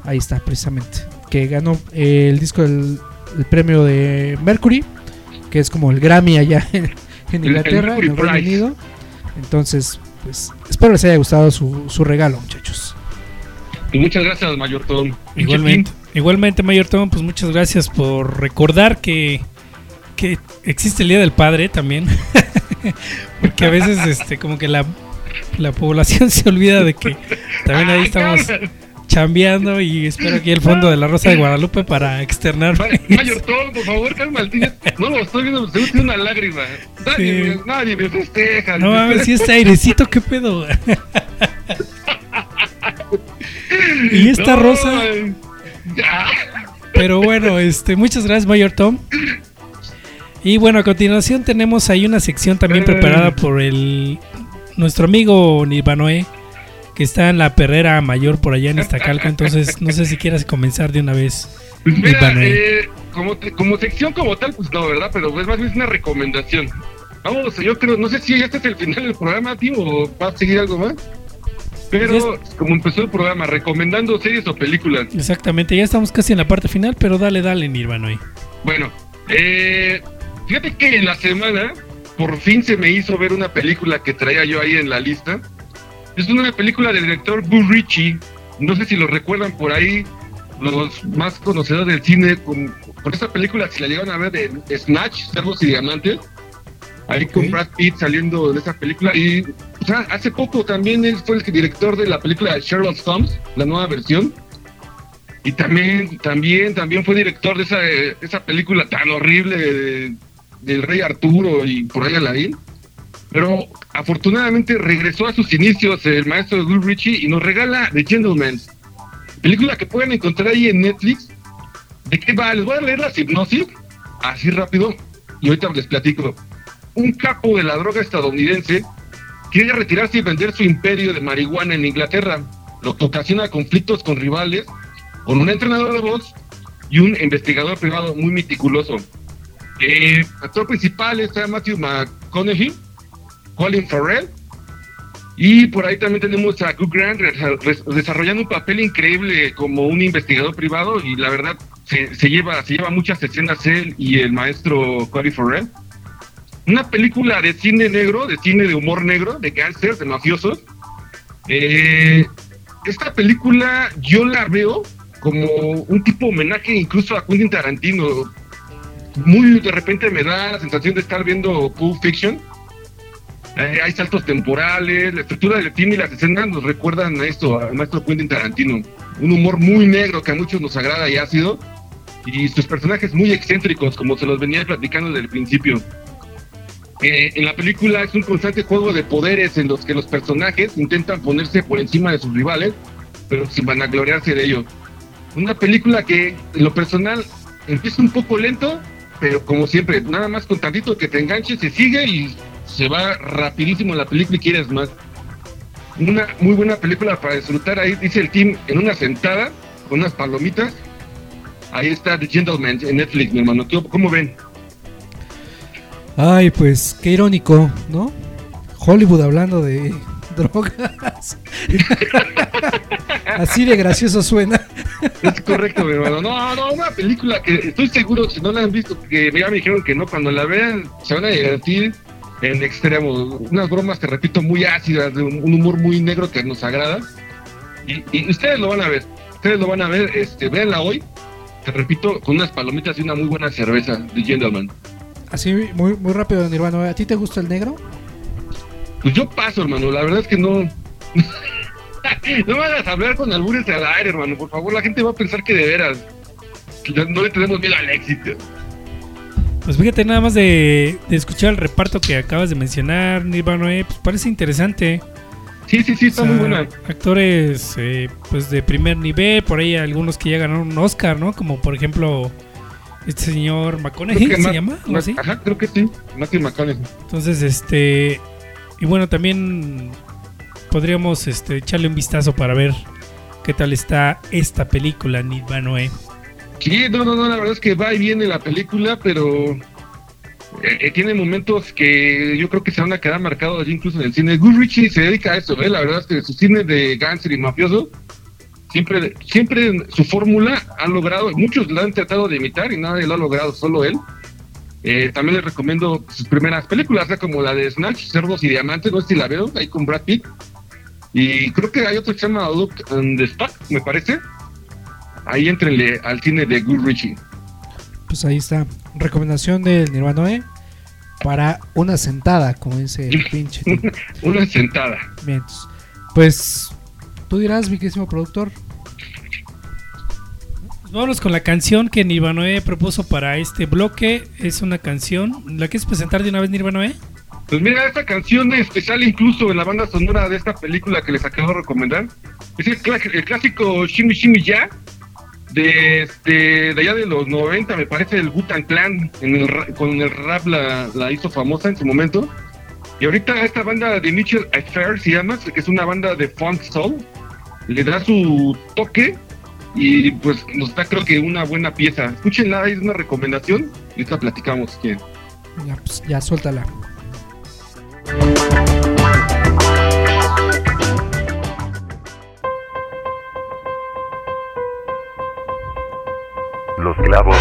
Ahí está, precisamente. Que ganó el disco del el premio de Mercury, que es como el Grammy allá (laughs) en, en El- el Inglaterra, en el Reino Prize. Unido. Entonces, pues espero les haya gustado su, su regalo, muchachos. Y muchas gracias, Mayor Tom. Igualmente, igualmente, Mayor Tom, pues muchas gracias por recordar que, que existe el Día del Padre también. (laughs) Porque a veces este como que la, la población (laughs) se olvida de que también ahí estamos chambeando y espero aquí el fondo de la Rosa de Guadalupe para externar. Ma- Mayor Tom, por favor, calma al tío. No lo estoy viendo, se tiene una lágrima. Nadie, Sí. me, nadie me festeja. No mames, si este airecito, qué pedo. (laughs) y esta No, rosa. Ya. Pero bueno, este, muchas gracias, Mayor Tom. Y bueno, a continuación tenemos ahí una sección también preparada por el nuestro amigo Nirvanoe, que está en la perrera mayor por allá en Iztacalco. Entonces, no sé si quieras comenzar de una vez. Pues mira, eh, como, como sección como tal, pues no, ¿verdad? Pero pues más bien es una recomendación. Vamos, yo creo, no sé si ya este es el final del programa, tío, o va a seguir algo más. Pero como empezó el programa, recomendando series o películas. Exactamente, ya estamos casi en la parte final, pero dale, dale, Nirvanoe. Bueno, eh, fíjate que en la semana por fin se me hizo ver una película que traía yo ahí en la lista. Es una película del director Boo Ritchie. No sé si lo recuerdan por ahí, los más conocedores del cine, con, con esa película, si la llegan a ver, de Snatch, Cerdos y Diamantes. Ahí con. Brad Pitt saliendo de esa película. Y o sea, hace poco también él fue el director de la película de Sherlock Holmes, la nueva versión. Y también, también, también fue director de esa, de esa película tan horrible de- del Rey Arturo y por ahí Aladdin. Pero afortunadamente regresó a sus inicios el maestro Will Ritchie y nos regala The Gentleman. Película que pueden encontrar ahí en Netflix. ¿De qué va? Les voy a leer la hipnosis así rápido y ahorita les platico. Un capo de la droga estadounidense quiere retirarse y vender su imperio de marihuana en Inglaterra, lo que ocasiona conflictos con rivales, con un entrenador de box y un investigador privado muy meticuloso. Eh, actor principal está Matthew McConaughey, Colin Farrell, Y por ahí también tenemos a Hugh Grant desarrollando un papel increíble como un investigador privado y la verdad se, se lleva se lleva muchas escenas él y el maestro Corey Farrell. Una película de cine negro, de cine de humor negro, de gangsters, de mafiosos. Eh, esta película yo la veo como un tipo homenaje incluso a Quentin Tarantino. Muy de repente me da la sensación de estar viendo Pulp Fiction. Eh, hay saltos temporales, la estructura del cine y las escenas nos recuerdan a esto, al maestro Quentin Tarantino. Un humor muy negro que a muchos nos agrada y ácido. Y sus personajes muy excéntricos, como se los venía platicando desde el principio. Eh, en la película es un constante juego de poderes en los que los personajes intentan ponerse por encima de sus rivales, pero sin vanagloriarse de ello. Una película que, en lo personal, empieza un poco lento, pero como siempre, nada más con tantito que te enganche, se sigue y se va rapidísimo la película y quieres más. Una muy buena película para disfrutar ahí, dice el team, en una sentada, con unas palomitas. Ahí está The Gentleman en Netflix, mi hermano. ¿Qué- ¿Cómo ven? Ay, pues qué irónico, ¿no? Hollywood hablando de drogas. (laughs) Así de gracioso suena. Es correcto, mi hermano. No, no, una película que estoy seguro, si no la han visto, que ya me dijeron que no, cuando la vean se van a divertir en extremo. Unas bromas, te repito, muy ácidas, de un, humor muy negro que nos agrada. Y, y ustedes lo van a ver, ustedes lo van a ver, este, véanla hoy, te repito, con unas palomitas y una muy buena cerveza de Gentleman. Así muy, muy rápido, Nirvana. ¿A ti te gusta el negro? Pues yo paso, hermano, la verdad es que no. (laughs) no me hagas hablar con albures al aire, hermano, por favor, la gente va a pensar que de veras que no le tenemos miedo al éxito. Pues fíjate, nada más de, de escuchar el reparto que acabas de mencionar, Nirvana, eh, pues parece interesante. Sí, sí, sí, está O sea, muy buena. Actores eh, pues de primer nivel, por ahí algunos que ya ganaron un Oscar, ¿no? Como por ejemplo este señor McConaughey, ¿se Ma- llama? ¿Algo Ma- así? Ajá, creo que sí. Matthew McConaughey. Entonces, este. Y bueno, también podríamos este, echarle un vistazo para ver qué tal está esta película, Nirvana. eh. Sí, no, no, no, la verdad es que va y viene la película, pero eh, eh, tiene momentos que yo creo que se van a quedar marcados allí incluso en el cine. Guy Ritchie se dedica a eso, ¿eh? La verdad es que su cine de gánster y mafioso, siempre, siempre su fórmula ha logrado, muchos la han tratado de imitar y nadie lo ha logrado, solo él. Eh, también les recomiendo sus primeras películas, como la de Snatch, Cerdos y Diamantes, no sé si la veo, ahí con Brad Pitt. Y creo que hay otro que se llama Look and the me parece. Ahí entrenle al cine de Guy Ritchie. Pues ahí está. Recomendación del Nirvana ¿eh? para una sentada, como dice el (laughs) pinche. Una sentada. Bien, Pues tú dirás, mi querísimo productor. Pues vámonos con la canción que Nirvana propuso para este bloque. Es una canción. ¿La quieres presentar de una vez, Nirvana? Pues mira, esta canción especial incluso en la banda sonora de esta película que les acabo de recomendar. Es el, clá- el clásico Shimmy Shimmy Ya, de, este, de allá de los 90, me parece el Wu-Tang Clan, en el con el rap la, la hizo famosa en su momento. Y ahorita esta banda de Mitchell Affair se llama, que es una banda de funk soul, le da su toque y pues nos da creo que una buena pieza. Escúchenla, es una recomendación y ahorita platicamos si quieren. Ya, pues, ya suéltala. Los clavos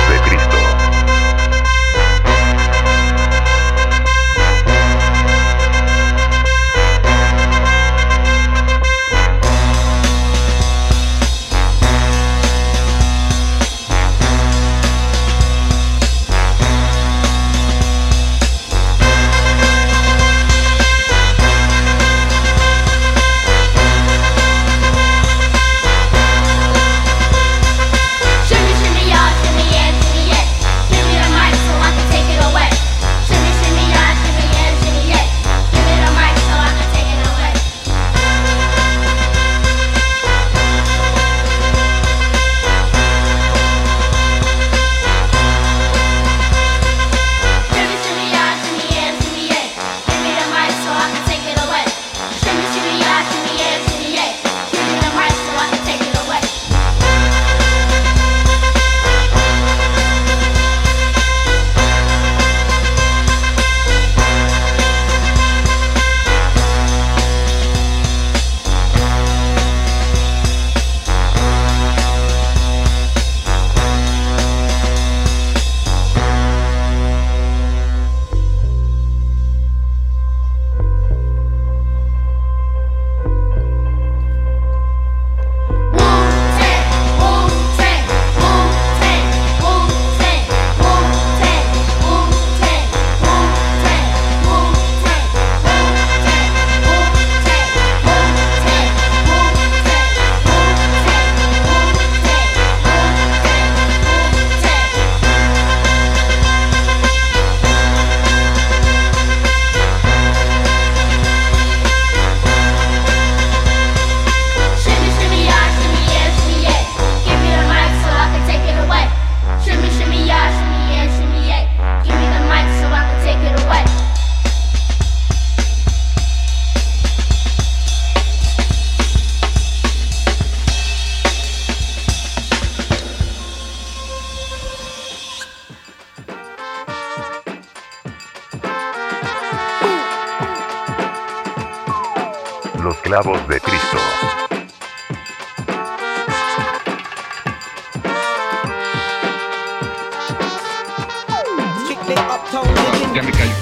Ya me callo.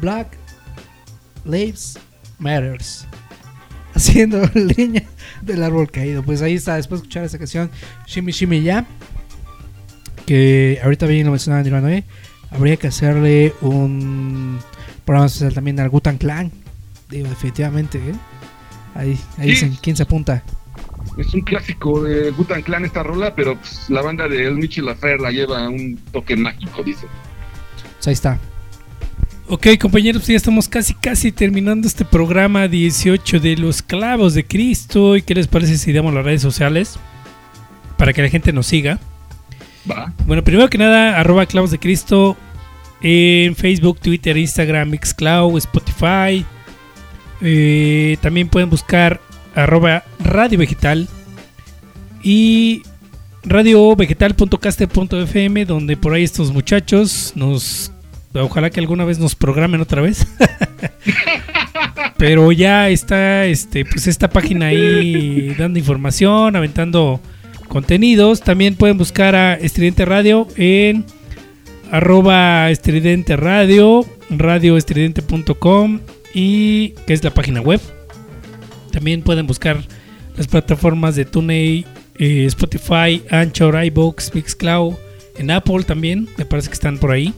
Black Lives Matters. (laughs) Haciendo (laughs) leña del árbol caído. Pues ahí está, después de escuchar esa canción, Shimmy Shimmy Ya. Que ahorita bien lo mencionaba Nirvana, ¿eh? Habría que hacerle un programa especial también al Gutan Clan. Digo, definitivamente, ¿eh? Ahí, ahí Sí. dicen quién se apunta. Es un clásico de Gutan Clan esta rola, pero pues, la banda de El Michel Lafer la lleva a un toque mágico, dice. Pues ahí está. Ok, compañeros, ya estamos casi, casi terminando este programa 18 de los clavos de Cristo. ¿Y qué les parece si damos las redes sociales? Para que la gente nos siga. Va. Bueno, primero que nada, arroba clavos de Cristo en Facebook, Twitter, Instagram, Mixcloud, Spotify. Eh, también pueden buscar arroba Radio Vegetal y radiovegetal.caster.fm donde por ahí estos muchachos nos... Ojalá que alguna vez nos programen otra vez. (laughs) Pero ya está este, pues esta página ahí dando información, aventando contenidos. También pueden buscar a Estridente Radio en arroba estridente radio, radioestridente.com y que es la página web. También pueden buscar las plataformas de TuneIn, eh, Spotify, Anchor, iBox, Mixcloud, en Apple también, me parece que están por ahí.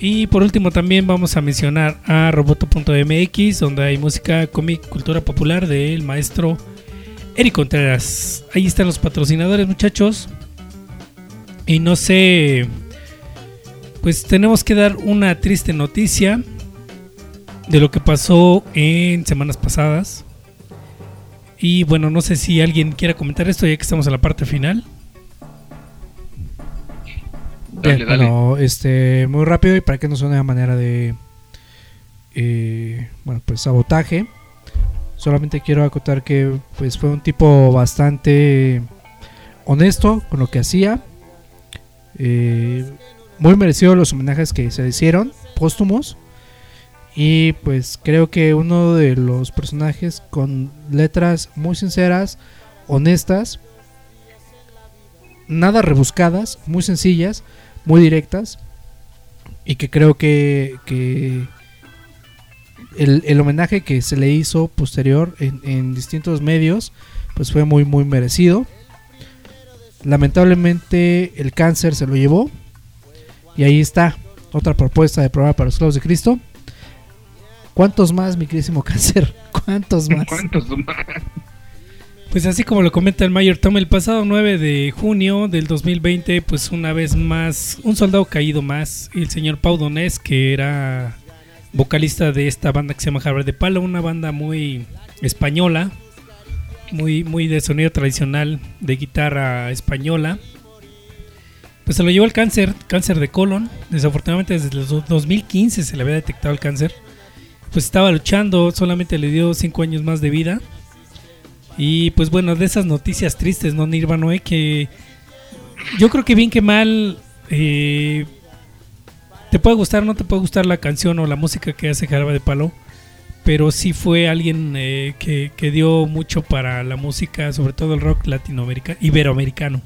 Y por último también vamos a mencionar a roboto.mx, donde hay música, cómic, cultura popular del maestro Eric Contreras. Ahí están los patrocinadores, muchachos. Y no sé, pues tenemos que dar una triste noticia de lo que pasó en semanas pasadas. Y bueno, no sé si alguien quiera comentar esto ya que estamos en la parte final. Dale, Bien, dale. bueno, este, muy rápido y para que no suene a manera de, eh, bueno, pues sabotaje. Solamente quiero acotar que, pues, fue un tipo bastante honesto con lo que hacía. Eh, muy merecido los homenajes que se le hicieron, póstumos. Y pues creo que uno de los personajes con letras muy sinceras, honestas, nada rebuscadas, muy sencillas, muy directas. Y que creo que, que el, el homenaje que se le hizo posterior en, en distintos medios, pues fue muy, muy merecido. Lamentablemente el cáncer se lo llevó. Y ahí está, otra propuesta de programa para los clavos de Cristo. ¿Cuántos más, mi querísimo cáncer? (laughs) ¿Cuántos más? ¿Cuántos más? Pues así como lo comenta el Mayor Tom, el pasado 9 de junio del 2020, pues una vez más, un soldado caído más, el señor Pau Donés, que era vocalista de esta banda que se llama Jarabe de Palo, una banda muy española, muy, muy de sonido tradicional, de guitarra española. Pues se lo llevó el cáncer, cáncer de colon. Desafortunadamente desde el do- 2015 se le había detectado el cáncer. Pues estaba luchando, solamente le dio 5 años más de vida. Y pues bueno, de esas noticias tristes, ¿no, Nirvana? Que yo creo que bien que mal, eh, te puede gustar o no te puede gustar la canción o la música que hace Jarabe de Palo, pero sí fue alguien eh, que, que dio mucho para la música, sobre todo el rock latinoamericano, iberoamericano.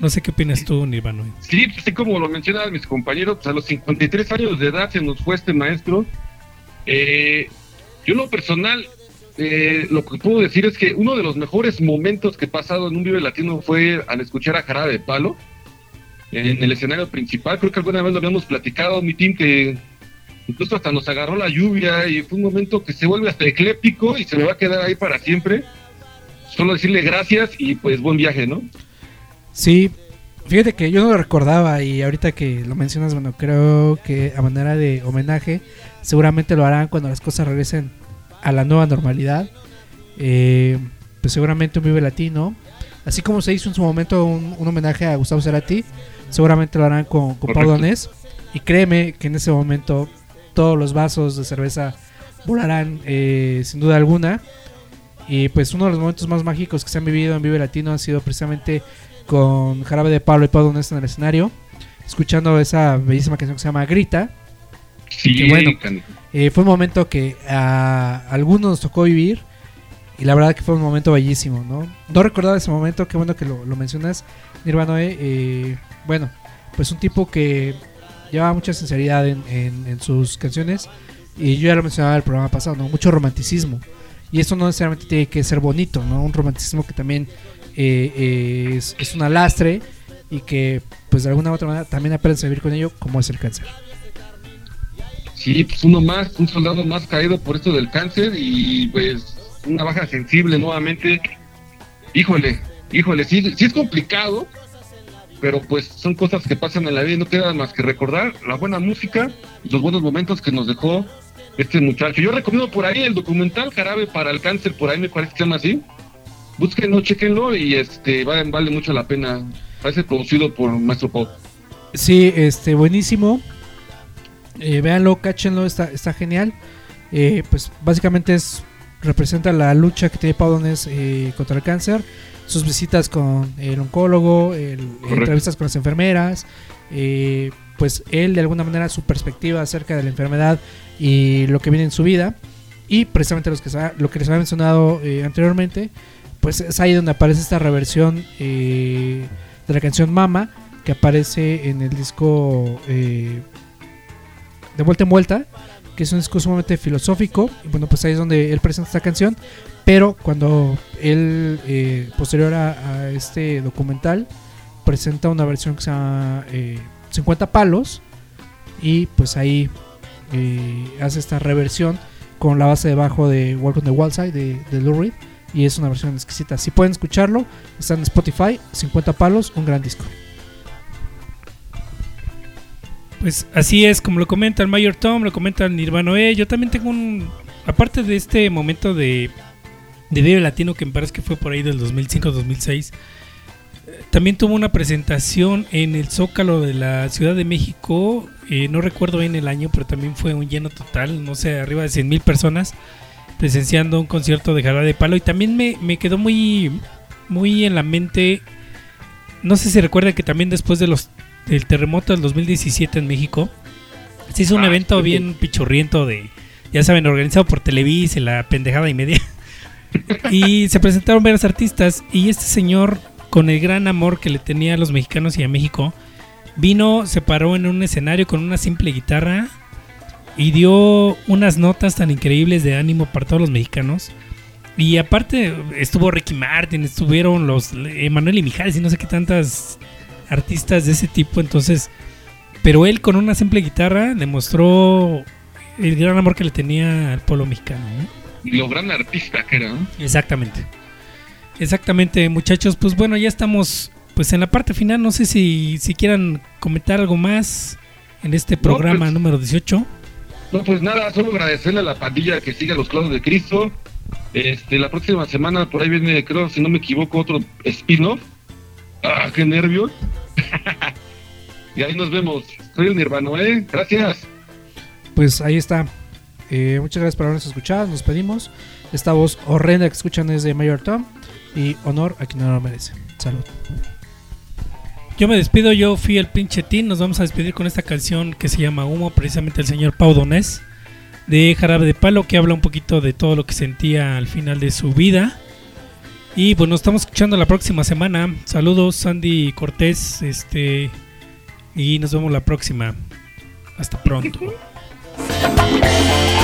No sé qué opinas tú, Nirvana. Sí, pues, así como lo mencionan mis compañeros, pues, a los 53 años de edad se nos fue este maestro. Eh, yo lo personal, eh, lo que puedo decir es que uno de los mejores momentos que he pasado en un Vive Latino fue al escuchar a Jarabe de Palo en el escenario principal. Creo que alguna vez lo habíamos platicado, mi team, que incluso hasta nos agarró la lluvia y fue un momento que se vuelve hasta ecléptico y se me va a quedar ahí para siempre. Solo decirle gracias y pues buen viaje, ¿no? Sí, fíjate que yo no lo recordaba y ahorita que lo mencionas, bueno, creo que a manera de homenaje seguramente lo harán cuando las cosas regresen a la nueva normalidad. Eh, pues seguramente un Vive Latino, así como se hizo en su momento un, un homenaje a Gustavo Cerati, seguramente lo harán con, con Pau. Donés. Y créeme que en ese momento todos los vasos de cerveza volarán eh, sin duda alguna. Y pues uno de los momentos más mágicos que se han vivido en Vive Latino ha sido precisamente con Jarabe de Pablo y Pablo Donés en el escenario, escuchando esa bellísima canción que se llama Grita. Sí, Que bueno. Eh, fue un momento que a algunos nos tocó vivir y la verdad que fue un momento bellísimo, ¿no? No recordaba ese momento, qué bueno que lo, lo mencionas, Nirvana. eh, eh, bueno, pues un tipo que llevaba mucha sinceridad en, en- en sus canciones y yo ya lo mencionaba en el programa pasado, ¿no? Mucho romanticismo. Y eso no necesariamente tiene que ser bonito, ¿no? Un romanticismo que también eh, eh, es, es una lastre y que pues de alguna u otra manera también aprendes a vivir con ello como es el cáncer. Sí, pues uno más, un soldado más caído por esto del cáncer y pues una baja sensible nuevamente. Híjole, híjole, sí, sí es complicado, pero pues son cosas que pasan en la vida y no queda más que recordar la buena música y los buenos momentos que nos dejó este muchacho. Yo recomiendo por ahí el documental Jarabe para el Cáncer, por ahí me parece que se llama así. Búsquenlo, chequenlo y este vale, vale mucho la pena. Parece producido por Maestro Pop. Sí, este, buenísimo. Eh, véanlo, cáchenlo, está, está genial. Eh, pues básicamente es representa la lucha que tiene Paudones eh, contra el cáncer, sus visitas con el oncólogo, el, entrevistas con las enfermeras, eh, pues él de alguna manera su perspectiva acerca de la enfermedad y lo que viene en su vida y precisamente los que lo que les había mencionado eh, anteriormente, pues es ahí donde aparece esta reversión eh, de la canción Mama que aparece en el disco eh, de vuelta en vuelta, que es un disco sumamente filosófico. Y bueno, pues ahí es donde él presenta esta canción. Pero cuando él, eh, posterior a, este documental, presenta una versión que se llama eh, 50 palos. Y pues ahí hace esta reversión con la base de bajo de Walk on the Wall Side de, de Lou Reed. Y es una versión exquisita. Si pueden escucharlo, está en Spotify. 50 palos, un gran disco. Pues así es, como lo comenta el Mayor Tom, lo comenta el Nirvana E. Yo también tengo un. Aparte de este momento de, de Vive Latino, que me parece que fue por ahí del 2005-2006, eh, también tuvo una presentación en el Zócalo de la Ciudad de México. eh, no recuerdo bien el año, pero también fue un lleno total, no sé, arriba de 100 mil personas presenciando un concierto de Jarabe de Palo. Y también me, me quedó muy, muy en la mente. No sé si recuerdan que también después de los del terremoto del 2017 en México, se hizo un Ah, evento sí. bien pichurriento de, ya saben, organizado por Televisa y la pendejada y media. (laughs) y se presentaron varios artistas y este señor, con el gran amor que le tenía a los mexicanos y a México, vino, se paró en un escenario con una simple guitarra y dio unas notas tan increíbles de ánimo para todos los mexicanos. Y aparte estuvo Ricky Martin, estuvieron los Emanuel y Mijares y no sé qué tantas artistas de ese tipo, entonces, pero él con una simple guitarra demostró el gran amor que le tenía al pueblo mexicano. ¿no? Y lo gran artista que era, ¿no? Exactamente. Exactamente, muchachos. Pues bueno, ya estamos pues en la parte final. No sé si, si quieran comentar algo más en este programa pues- número 18. No, pues nada, solo agradecerle a la pandilla que siga los clavos de Cristo. Este, la próxima semana por ahí viene, creo, si no me equivoco, otro spin-off. Ah, qué nervios. (laughs) y ahí nos vemos. Soy el Nirvano, ¿eh? Gracias. Pues ahí está. Eh, muchas gracias por habernos escuchado. Nos pedimos. Esta voz horrenda que escuchan es de Mayor Tom. Y honor a quien no lo merece. Salud. Yo me despido, yo fui el pinche Tin. Nos vamos a despedir con esta canción que se llama Humo, precisamente el señor Pau Donés de Jarabe de Palo, que habla un poquito de todo lo que sentía al final de su vida. Y pues nos estamos escuchando la próxima semana. Saludos, Sandy Cortés. Este. Y nos vemos la próxima. Hasta pronto. (laughs)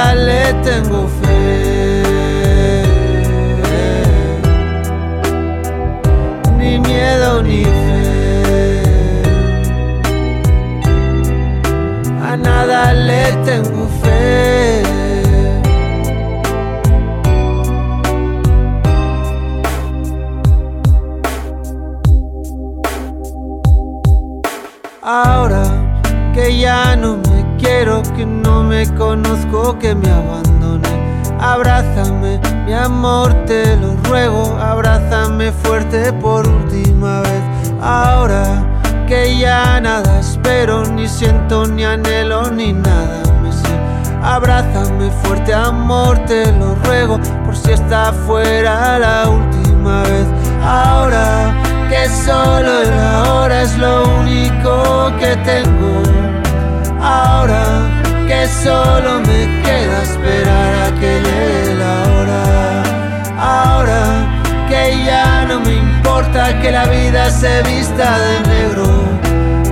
nunca le tengo fe. Ni miedo ni fe. A nada le tengo fe. Ahora que ya no me creo que no me conozco, que me abandoné. Abrázame, mi amor, te lo ruego, abrázame fuerte por última vez. Ahora que ya nada espero, ni siento, ni anhelo, ni nada me sé. Abrázame fuerte, amor, te lo ruego, por si esta fuera la última vez. Ahora que solo el ahora es lo único que tengo. Ahora que solo me queda esperar a que llegue la hora. Ahora que ya no me importa que la vida se vista de negro.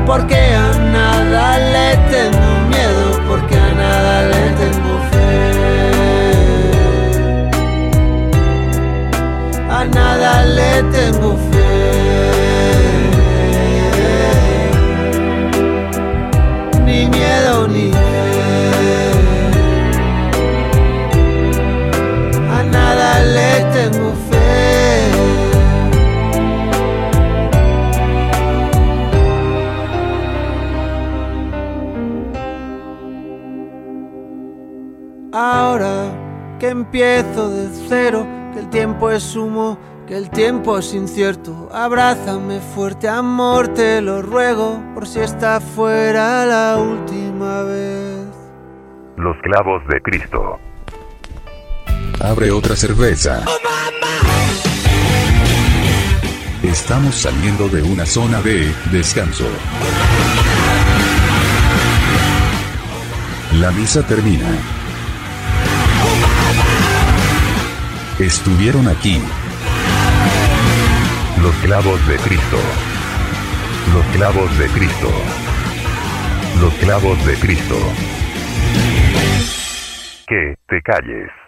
Porque a nada le tengo miedo, porque a nada le tengo fe. A nada le tengo fe. Empiezo de cero, que el tiempo es humo, que el tiempo es incierto. Abrázame fuerte, amor, te lo ruego, por si esta fuera la última vez. Los clavos de Cristo. Abre otra cerveza. Estamos saliendo de una zona de descanso. La misa termina. Estuvieron aquí Los clavos de Cristo. Los clavos de Cristo. Los clavos de Cristo. Que te calles.